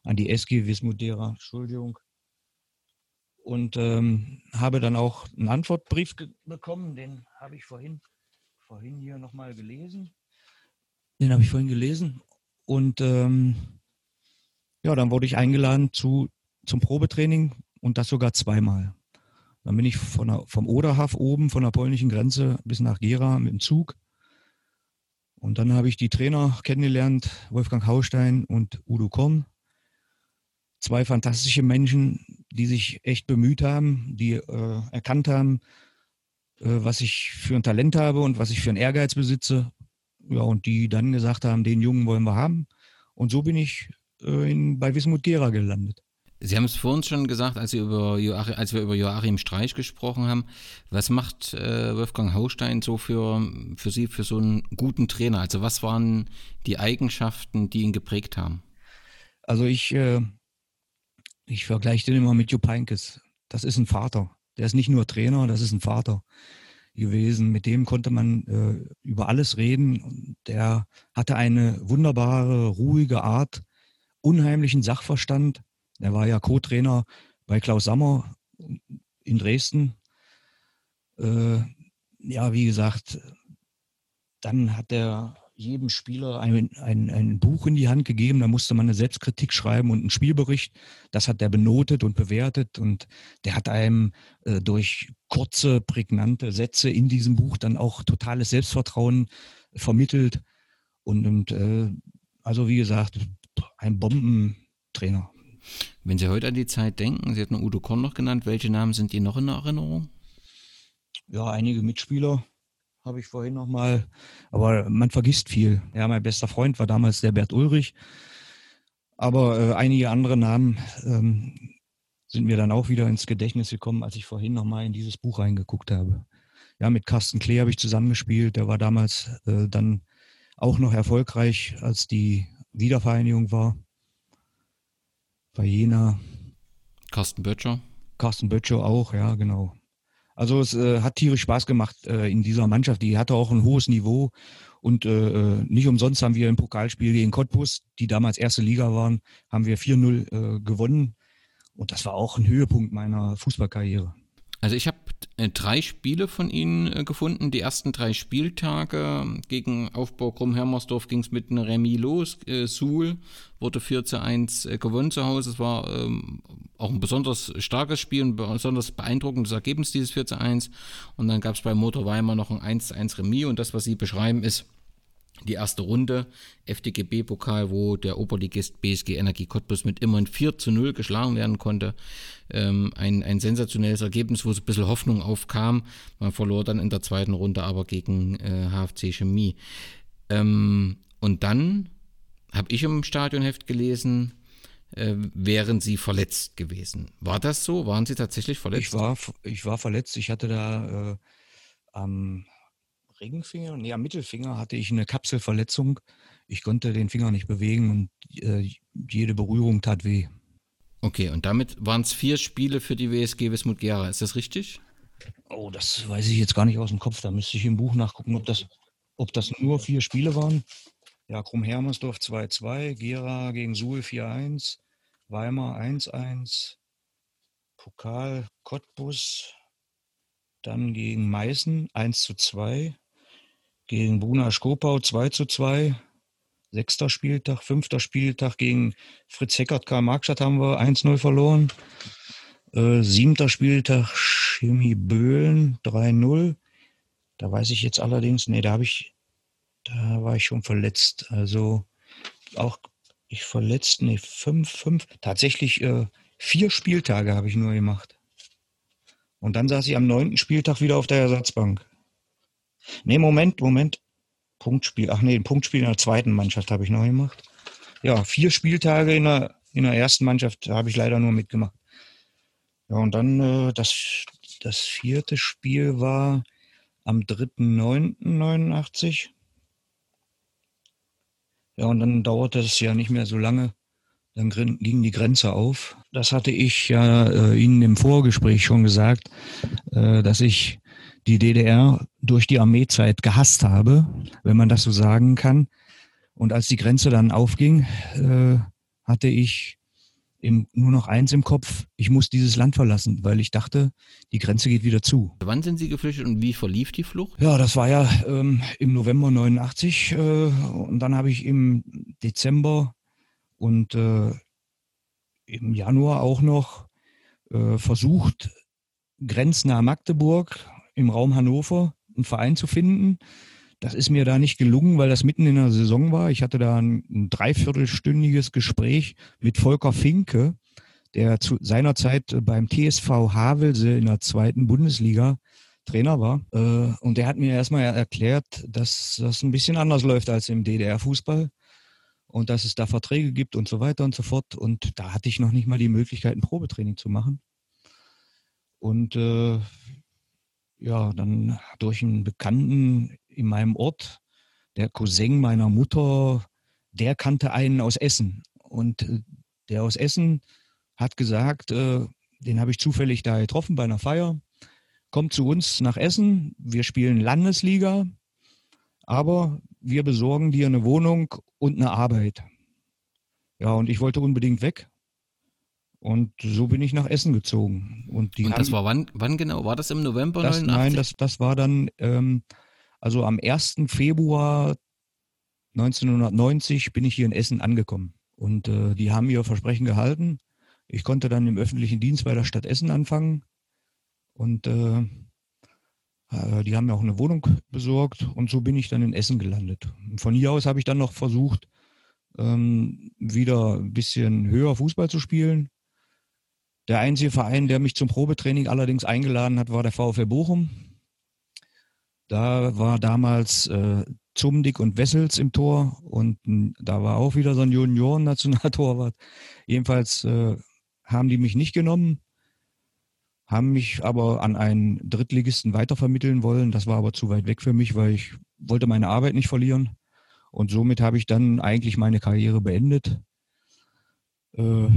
an die SG Wismut Gera, Entschuldigung. und ähm, habe dann auch einen Antwortbrief bekommen. Den habe ich vorhin, vorhin hier nochmal gelesen. Den habe ich vorhin gelesen. Und ähm, ja, dann wurde ich eingeladen zu, zum Probetraining und das sogar zweimal. Dann bin ich von der, vom Oderhaf oben von der polnischen Grenze bis nach Gera mit dem Zug. Und dann habe ich die Trainer kennengelernt, Wolfgang Haustein und Udo Korn. Zwei fantastische Menschen, die sich echt bemüht haben, die äh, erkannt haben, was ich für ein Talent habe und was ich für einen Ehrgeiz besitze. Ja, und die dann gesagt haben, den Jungen wollen wir haben. Und so bin ich äh, in, bei Wismut Gera gelandet.
Sie haben es vorhin schon gesagt, als, über Joachim, als wir über Joachim Streich gesprochen haben. Was macht äh, Wolfgang Haustein so für, für Sie, für so einen guten Trainer? Also was waren die Eigenschaften, die ihn geprägt haben?
Also ich, äh, ich vergleiche den immer mit Jupp Heynckes. Das ist ein Vater. Der ist nicht nur Trainer, das ist ein Vater gewesen. Mit dem konnte man äh, über alles reden. Der hatte eine wunderbare, ruhige Art, unheimlichen Sachverstand er war ja Co-Trainer bei Klaus Sammer in Dresden. Äh, ja, wie gesagt, dann hat er jedem Spieler ein, ein, ein Buch in die Hand gegeben, da musste man eine Selbstkritik schreiben und einen Spielbericht. Das hat er benotet und bewertet und der hat einem äh, durch kurze, prägnante Sätze in diesem Buch dann auch totales Selbstvertrauen vermittelt. Und, und äh, also wie gesagt, ein Bombentrainer.
Wenn Sie heute an die Zeit denken, Sie hatten Udo Korn noch genannt, welche Namen sind Ihnen noch in Erinnerung?
Ja, einige Mitspieler habe ich vorhin noch mal, aber man vergisst viel. Ja, mein bester Freund war damals der Bert Ulrich, aber äh, einige andere Namen ähm, sind mir dann auch wieder ins Gedächtnis gekommen, als ich vorhin noch mal in dieses Buch reingeguckt habe. Ja, mit Carsten Klee habe ich zusammengespielt. Der war damals äh, dann auch noch erfolgreich, als die Wiedervereinigung war bei Jena.
Carsten Böttcher.
Carsten Böttcher auch, ja, genau. Also es äh, hat tierisch Spaß gemacht äh, in dieser Mannschaft. Die hatte auch ein hohes Niveau und äh, äh nicht umsonst haben wir im Pokalspiel gegen Cottbus, die damals erste Liga waren, haben wir 4-0 äh, gewonnen. Und das war auch ein Höhepunkt meiner Fußballkarriere.
Also ich habe äh, drei Spiele von ihnen äh, gefunden. Die ersten drei Spieltage gegen Aufbau Krumm-Hermersdorf ging es mit einem Remis los. Äh, Suhl wurde 4 zu 1 äh, gewonnen zu Hause. Es war ähm, auch ein besonders starkes Spiel, ein besonders beeindruckendes Ergebnis, dieses 4 zu 1. Und dann gab es bei Motor Weimar noch ein 1 zu 1 Remis. Und das, was Sie beschreiben, ist die erste Runde, FDGB-Pokal, wo der Oberligist BSG Energie Cottbus mit immerhin 4 zu 0 geschlagen werden konnte. Ähm, ein, ein sensationelles Ergebnis, wo so ein bisschen Hoffnung aufkam. Man verlor dann in der zweiten Runde aber gegen äh, HFC Chemie. Ähm, und dann habe ich im Stadionheft gelesen, äh, wären Sie verletzt gewesen. War das so? Waren Sie tatsächlich verletzt?
Ich war, ich war verletzt. Ich hatte da äh, am Ringfinger, nee, am Mittelfinger hatte ich eine Kapselverletzung. Ich konnte den Finger nicht bewegen und äh, jede Berührung tat weh.
Okay, und damit waren es vier Spiele für die WSG Wismut Gera. Ist das richtig?
Oh, das weiß ich jetzt gar nicht aus dem Kopf. Da müsste ich im Buch nachgucken, ob das, ob das nur vier Spiele waren. Ja, Krumm-Hermersdorf 2-2, Gera gegen Suhl 4-1, Weimar 1-1, Pokal Cottbus, dann gegen Meißen 1 2, gegen Bruna Skopau 2 zu 2. Sechster Spieltag, fünfter Spieltag gegen Fritz Heckert Karl Markstadt haben wir 1-0 verloren. Äh, siebter Spieltag Chemie Böhlen 3-0. Da weiß ich jetzt allerdings, nee, da habe ich, da war ich schon verletzt. Also auch ich verletzt, nee, fünf, fünf, tatsächlich äh, vier Spieltage habe ich nur gemacht. Und dann saß ich am neunten Spieltag wieder auf der Ersatzbank. Nee, Moment, Moment. Punktspiel. Ach nee, ein Punktspiel in der zweiten Mannschaft habe ich noch gemacht. Ja, vier Spieltage in der, in der ersten Mannschaft habe ich leider nur mitgemacht. Ja, und dann äh, das, das vierte Spiel war am 3.9.89. Ja, und dann dauerte es ja nicht mehr so lange. Dann ging die Grenze auf. Das hatte ich ja äh, Ihnen im Vorgespräch schon gesagt, äh, dass ich die DDR durch die Armeezeit gehasst habe, wenn man das so sagen kann. Und als die Grenze dann aufging, äh, hatte ich im, nur noch eins im Kopf, ich muss dieses Land verlassen, weil ich dachte, die Grenze geht wieder zu.
Wann sind Sie geflüchtet und wie verlief die Flucht?
Ja, das war ja ähm, im November 89 äh, und dann habe ich im Dezember und äh, im Januar auch noch äh, versucht, grenznah Magdeburg im Raum Hannover einen Verein zu finden. Das ist mir da nicht gelungen, weil das mitten in der Saison war. Ich hatte da ein, ein dreiviertelstündiges Gespräch mit Volker Finke, der zu seiner Zeit beim TSV Havelse in der zweiten Bundesliga Trainer war. Äh, und der hat mir erstmal erklärt, dass das ein bisschen anders läuft als im DDR-Fußball und dass es da Verträge gibt und so weiter und so fort. Und da hatte ich noch nicht mal die Möglichkeit, ein Probetraining zu machen. Und äh, ja, dann durch einen Bekannten in meinem Ort, der Cousin meiner Mutter, der kannte einen aus Essen. Und äh, der aus Essen hat gesagt, äh, den habe ich zufällig da getroffen bei einer Feier. Kommt zu uns nach Essen, wir spielen Landesliga, aber wir besorgen dir eine Wohnung und eine Arbeit. Ja, und ich wollte unbedingt weg. Und so bin ich nach Essen gezogen. Und, die
und das war wann, wann genau? War das im November
das, 89? Nein, das, das war dann, ähm, also am 1. Februar 1990 bin ich hier in Essen angekommen. Und äh, die haben ihr Versprechen gehalten. Ich konnte dann im öffentlichen Dienst bei der Stadt Essen anfangen. Und äh, äh die haben mir auch eine Wohnung besorgt. Und so bin ich dann in Essen gelandet. Von hier aus habe ich dann noch versucht, ähm, wieder ein bisschen höher Fußball zu spielen. Der einzige Verein, der mich zum Probetraining allerdings eingeladen hat, war der VfL Bochum. Da war damals äh, Zumdick und Wessels im Tor und äh, da war auch wieder so ein Junioren-Nationaltorwart. Jedenfalls äh, haben die mich nicht genommen, haben mich aber an einen Drittligisten weitervermitteln wollen. Das war aber zu weit weg für mich, weil ich wollte meine Arbeit nicht verlieren. Und somit habe ich dann eigentlich meine Karriere beendet. Äh,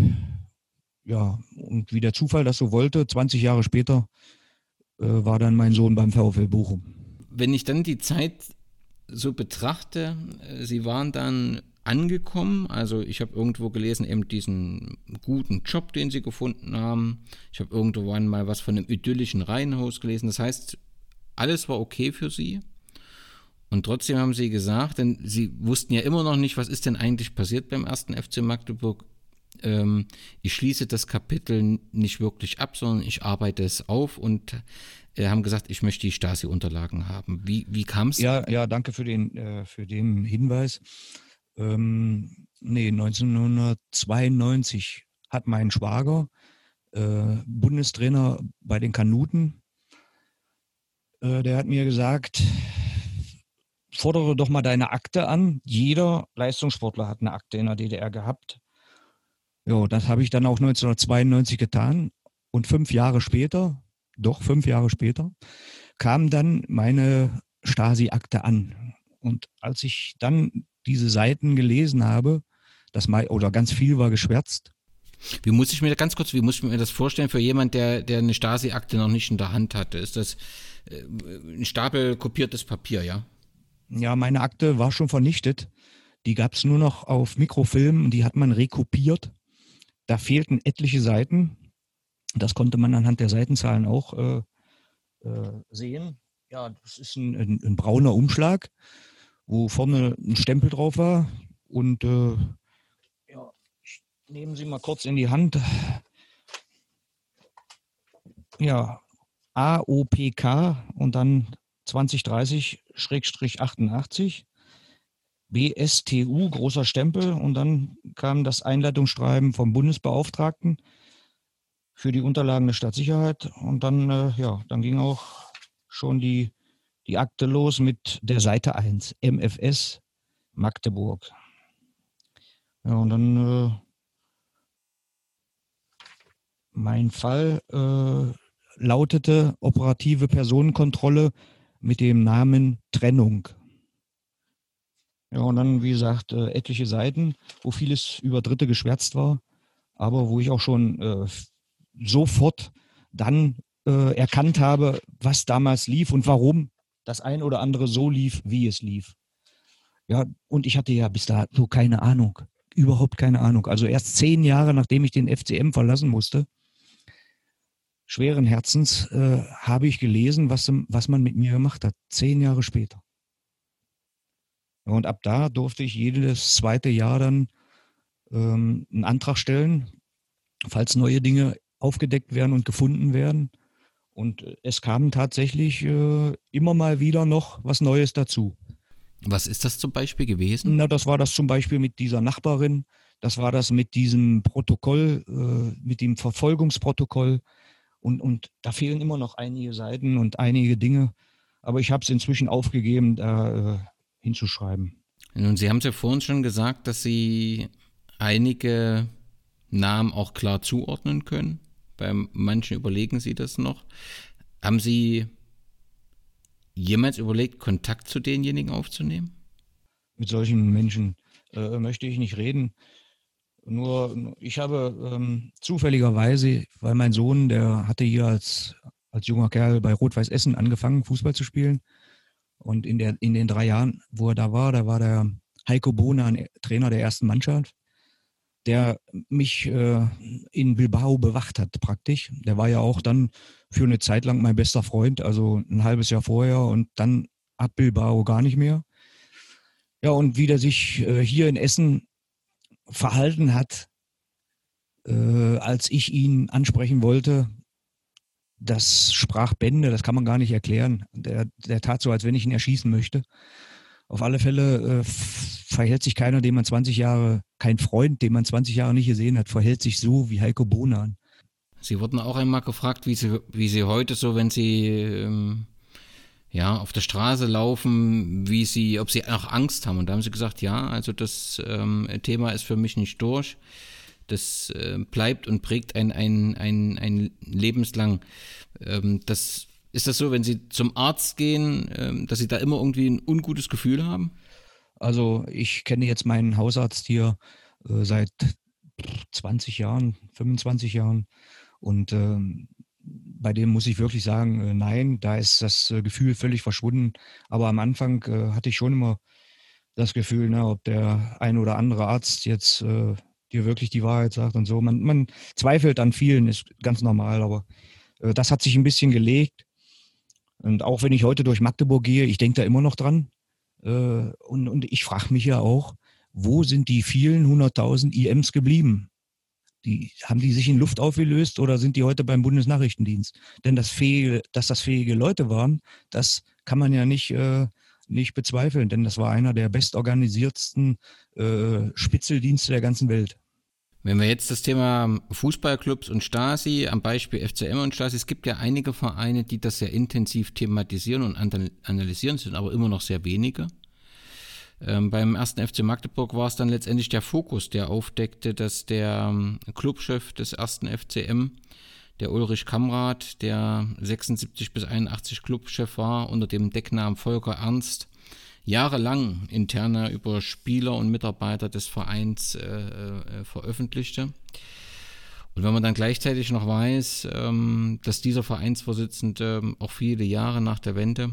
ja, und wie der Zufall das so wollte, 20 Jahre später äh, war dann mein Sohn beim VfL Bochum.
Wenn ich dann die Zeit so betrachte, äh, Sie waren dann angekommen, also ich habe irgendwo gelesen, eben diesen guten Job, den Sie gefunden haben. Ich habe irgendwann mal was von einem idyllischen Reihenhaus gelesen. Das heißt, alles war okay für Sie. Und trotzdem haben Sie gesagt, denn Sie wussten ja immer noch nicht, was ist denn eigentlich passiert beim ersten FC Magdeburg ähm, ich schließe das Kapitel nicht wirklich ab, sondern ich arbeite es auf und äh, haben gesagt, ich möchte die Stasi-Unterlagen haben. Wie, wie kam es?
Ja, ja, danke für den, äh, für den Hinweis. Ähm, nee, 1992 hat mein Schwager, äh, Bundestrainer bei den Kanuten, äh, der hat mir gesagt, fordere doch mal deine Akte an. Jeder Leistungssportler hat eine Akte in der DDR gehabt. Ja, das habe ich dann auch 1992 getan. Und fünf Jahre später, doch fünf Jahre später, kam dann meine Stasi-Akte an. Und als ich dann diese Seiten gelesen habe, das mal, oder ganz viel war geschwärzt.
Wie muss ich mir ganz kurz, wie muss ich mir das vorstellen für jemand, der, der eine Stasi-Akte noch nicht in der Hand hatte? Ist das äh, ein Stapel kopiertes Papier, ja?
Ja, meine Akte war schon vernichtet. Die gab es nur noch auf Mikrofilm die hat man rekopiert. Da fehlten etliche Seiten. Das konnte man anhand der Seitenzahlen auch äh, äh, sehen. Ja, das ist ein, ein, ein, brauner Umschlag, wo vorne ein Stempel drauf war. Und äh, ja, ich nehme sie mal kurz in die Hand. Ja, AOPK und dann 2030-88. BSTU, großer Stempel, und dann kam das Einleitungsschreiben vom Bundesbeauftragten für die Unterlagen der Staatssicherheit. Und dann, äh, ja, dann ging auch schon die, die Akte los mit der Seite 1, MFS Magdeburg. Ja, und dann äh, mein Fall äh, lautete operative Personenkontrolle mit dem Namen Trennung. Ja, und dann, wie gesagt, äh, etliche Seiten, wo vieles über Dritte geschwärzt war, aber wo ich auch schon äh, sofort dann äh, erkannt habe, was damals lief und warum das ein oder andere so lief, wie es lief. Ja, und ich hatte ja bis dato keine Ahnung. überhaupt keine Ahnung. Also erst zehn Jahre, nachdem ich den FCM verlassen musste, schweren Herzens, äh, habe ich gelesen, was, was man mit mir gemacht hat. Zehn Jahre später. Und ab da durfte ich jedes zweite Jahr dann ähm, einen Antrag stellen, falls neue Dinge aufgedeckt werden und gefunden werden. Und es kam tatsächlich äh, immer mal wieder noch was Neues dazu.
Was ist das zum Beispiel gewesen?
Na, das war das zum Beispiel mit dieser Nachbarin. Das war das mit diesem Protokoll, äh, mit dem Verfolgungsprotokoll. Und, und da fehlen immer noch einige Seiten und einige Dinge. Aber ich habe es inzwischen aufgegeben, da äh, hinzuschreiben.
Nun, Sie haben es ja vorhin schon gesagt, dass Sie einige Namen auch klar zuordnen können. Bei manchen überlegen Sie das noch. Haben Sie jemals überlegt, Kontakt zu denjenigen aufzunehmen?
Mit solchen Menschen äh, möchte ich nicht reden. Nur ich habe ähm, zufälligerweise, weil mein Sohn, der hatte hier als, als junger Kerl bei Rot-Weiß Essen angefangen, Fußball zu spielen. Und in, der, in den drei Jahren, wo er da war, da war der Heiko Bohner Trainer der ersten Mannschaft, der mich äh, in Bilbao bewacht hat praktisch. Der war ja auch dann für eine Zeit lang mein bester Freund, also ein halbes Jahr vorher und dann ab Bilbao gar nicht mehr. Ja, und wie der sich äh, hier in Essen verhalten hat, äh, als ich ihn ansprechen wollte, das sprach Bände, das kann man gar nicht erklären. Der, der tat so, als wenn ich ihn erschießen möchte. Auf alle Fälle äh, verhält sich keiner, den man 20 Jahre, kein Freund, den man 20 Jahre nicht gesehen hat, verhält sich so wie Heiko Bohnan.
Sie wurden auch einmal gefragt, wie Sie, wie Sie heute so, wenn Sie ähm, ja, auf der Straße laufen, wie Sie, ob Sie auch Angst haben. Und da haben Sie gesagt, ja, also das ähm, Thema ist für mich nicht durch das äh, bleibt und prägt ein, ein, ein, ein lebenslang. Ähm, das, ist das so, wenn Sie zum Arzt gehen, ähm, dass Sie da immer irgendwie ein ungutes Gefühl haben?
Also ich kenne jetzt meinen Hausarzt hier äh, seit 20 Jahren, 25 Jahren und ähm, bei dem muss ich wirklich sagen, äh, nein, da ist das äh, Gefühl völlig verschwunden. Aber am Anfang äh, hatte ich schon immer das Gefühl, ne, ob der ein oder andere Arzt jetzt äh, dir wirklich die Wahrheit sagt und so. Man, man zweifelt an vielen, ist ganz normal, aber äh, das hat sich ein bisschen gelegt. Und auch wenn ich heute durch Magdeburg gehe, ich denke da immer noch dran. Äh, und, und ich frage mich ja auch, wo sind die vielen hunderttausend IMs geblieben? Die, haben die sich in Luft aufgelöst oder sind die heute beim Bundesnachrichtendienst? Denn das fähige, dass das fähige Leute waren, das kann man ja nicht äh, nicht bezweifeln, denn das war einer der bestorganisiertsten äh, Spitzeldienste der ganzen Welt.
Wenn wir jetzt das Thema Fußballclubs und Stasi am Beispiel FCM und Stasi, es gibt ja einige Vereine, die das sehr intensiv thematisieren und analysieren, sind aber immer noch sehr wenige. Ähm, beim ersten FC Magdeburg war es dann letztendlich der Fokus, der aufdeckte, dass der ähm, Clubchef des ersten FCM, der Ulrich Kamrat, der 76 bis 81 Clubchef war, unter dem Decknamen Volker Ernst, jahrelang interner über Spieler und Mitarbeiter des Vereins äh, äh, veröffentlichte. Und wenn man dann gleichzeitig noch weiß, ähm, dass dieser Vereinsvorsitzende ähm, auch viele Jahre nach der Wende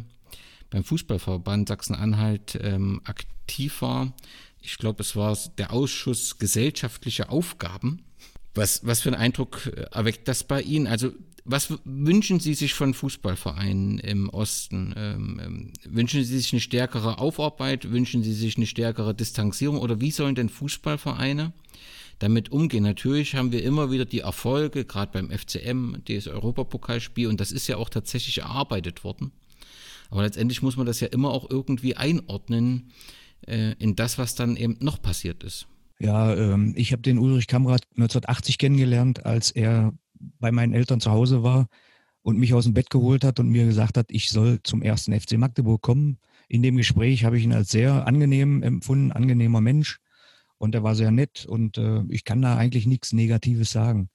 beim Fußballverband Sachsen-Anhalt ähm, aktiv war, ich glaube, es war der Ausschuss gesellschaftliche Aufgaben. Was, was für einen Eindruck äh, erweckt das bei Ihnen? Also was wünschen Sie sich von Fußballvereinen im Osten? Ähm, ähm, wünschen Sie sich eine stärkere Aufarbeit? Wünschen Sie sich eine stärkere Distanzierung? Oder wie sollen denn Fußballvereine damit umgehen? Natürlich haben wir immer wieder die Erfolge, gerade beim FCM, das Europapokalspiel, und das ist ja auch tatsächlich erarbeitet worden. Aber letztendlich muss man das ja immer auch irgendwie einordnen äh, in das, was dann eben noch passiert ist.
Ja, ähm, ich habe den Ulrich Kamrat 1980 kennengelernt, als er bei meinen Eltern zu Hause war und mich aus dem Bett geholt hat und mir gesagt hat, ich soll zum ersten FC Magdeburg kommen. In dem Gespräch habe ich ihn als sehr angenehm empfunden, angenehmer Mensch und er war sehr nett und äh, ich kann da eigentlich nichts Negatives sagen.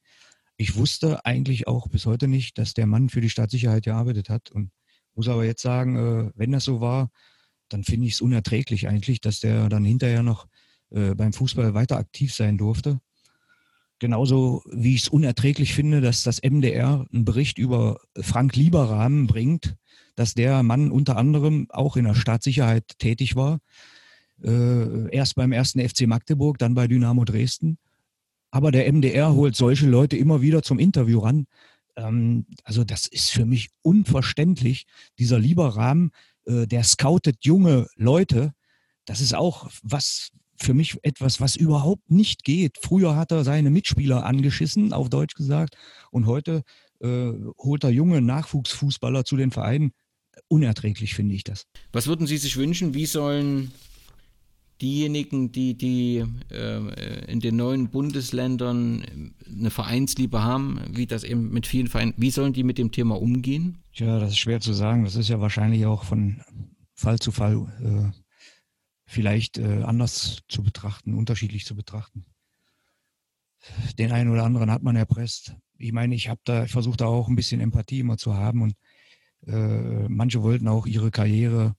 Ich wusste eigentlich auch bis heute nicht, dass der Mann für die Staatssicherheit gearbeitet hat und muss aber jetzt sagen, äh, wenn das so war, dann finde ich es unerträglich eigentlich, dass der dann hinterher noch äh, beim Fußball weiter aktiv sein durfte. Genauso wie ich es unerträglich finde, dass das MDR einen Bericht über Frank Lieberrahmen bringt, dass der Mann unter anderem auch in der Staatssicherheit tätig war. Äh, erst beim ersten FC Magdeburg, dann bei Dynamo Dresden. Aber der MDR holt solche Leute immer wieder zum Interview ran. Ähm, also das ist für mich unverständlich. Dieser lieber Rahmen, äh, der scoutet junge Leute. Das ist auch was für mich etwas, was überhaupt nicht geht. Früher hat er seine Mitspieler angeschissen, auf Deutsch gesagt, und heute äh, holt er junge Nachwuchsfußballer zu den Vereinen. Unerträglich finde ich das.
Was würden Sie sich wünschen? Wie sollen diejenigen, die, die äh, in den neuen Bundesländern eine Vereinsliebe haben, wie das eben mit vielen Vereinen, wie sollen die mit dem Thema umgehen?
Ja, das ist schwer zu sagen. Das ist ja wahrscheinlich auch von Fall zu Fall äh, vielleicht äh, anders zu betrachten, unterschiedlich zu betrachten. Den einen oder anderen hat man erpresst. Ich meine, ich habe da, ich versuche da auch ein bisschen Empathie immer zu haben und äh, manche wollten auch ihre Karriere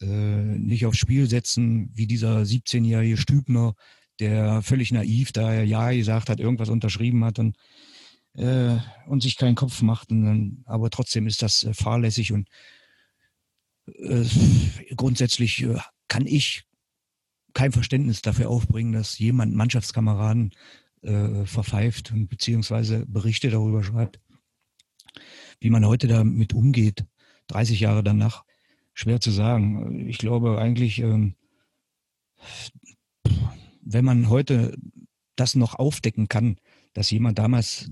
äh, nicht aufs Spiel setzen, wie dieser 17-jährige Stübner, der völlig naiv da Ja gesagt hat, irgendwas unterschrieben hat und, äh, und sich keinen Kopf macht. Und dann, aber trotzdem ist das äh, fahrlässig und äh, grundsätzlich äh, kann ich kein Verständnis dafür aufbringen, dass jemand Mannschaftskameraden äh, verpfeift und beziehungsweise Berichte darüber schreibt. Wie man heute damit umgeht, 30 Jahre danach, schwer zu sagen. Ich glaube eigentlich, ähm, wenn man heute das noch aufdecken kann, dass jemand damals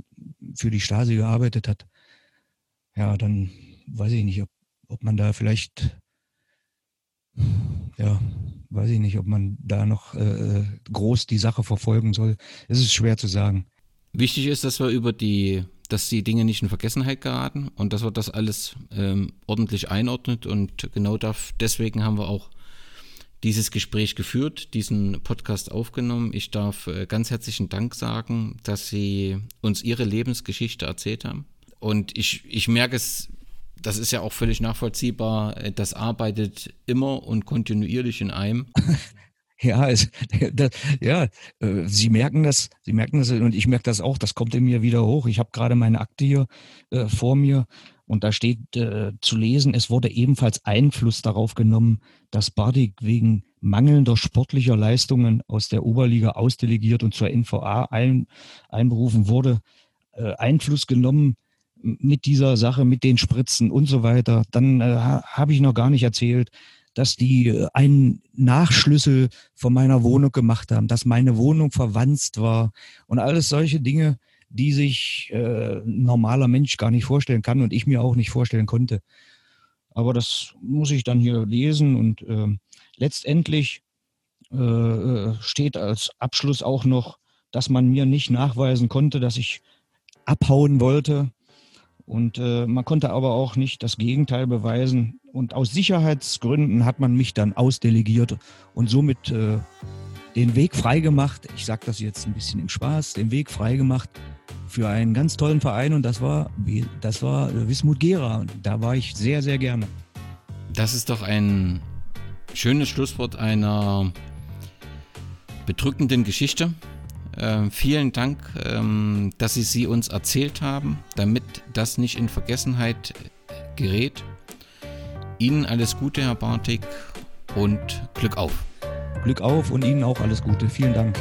für die Stasi gearbeitet hat, ja, dann weiß ich nicht, ob, ob man da vielleicht, ja, weiß ich nicht, ob man da noch äh, groß die Sache verfolgen soll. Es ist schwer zu sagen.
Wichtig ist, dass wir über die dass die Dinge nicht in Vergessenheit geraten und dass wir das alles ähm, ordentlich einordnet und genau darf, deswegen haben wir auch dieses Gespräch geführt, diesen Podcast aufgenommen. Ich darf äh, ganz herzlichen Dank sagen, dass Sie uns Ihre Lebensgeschichte erzählt haben. Und ich, ich merke es, das ist ja auch völlig nachvollziehbar, äh, das arbeitet immer und kontinuierlich in einem.
Ja, es, das, ja, äh, Sie merken das, Sie merken das und ich merke das auch, das kommt in mir wieder hoch. Ich habe gerade meine Akte hier äh, vor mir und da steht äh, zu lesen, es wurde ebenfalls Einfluss darauf genommen, dass Bardik wegen mangelnder sportlicher Leistungen aus der Oberliga ausdelegiert und zur NVA ein, einberufen wurde. Äh, Einfluss genommen mit dieser Sache, mit den Spritzen und so weiter. Dann äh, habe ich noch gar nicht erzählt, dass die äh, einen Nachschlüssel von meiner Wohnung gemacht haben, dass meine Wohnung verwanzt war und alles solche Dinge, die sich äh, ein normaler Mensch gar nicht vorstellen kann und ich mir auch nicht vorstellen konnte. Aber das muss ich dann hier lesen und äh, letztendlich äh, steht als Abschluss auch noch, dass man mir nicht nachweisen konnte, dass ich abhauen wollte, und äh, man konnte aber auch nicht das Gegenteil beweisen. Und aus Sicherheitsgründen hat man mich dann ausdelegiert und somit äh, den Weg freigemacht. Ich sage das jetzt ein bisschen im Spaß, den Weg freigemacht für einen ganz tollen Verein und das war, das war Wismut Gera. Da war ich sehr, sehr gerne.
Das ist doch ein schönes Schlusswort einer bedrückenden Geschichte. Äh, vielen Dank, ähm, dass Sie sie uns erzählt haben, damit das nicht in Vergessenheit gerät. Ihnen alles Gute, Herr Bartik, und Glück auf.
Glück auf und Ihnen auch alles Gute. Vielen Dank.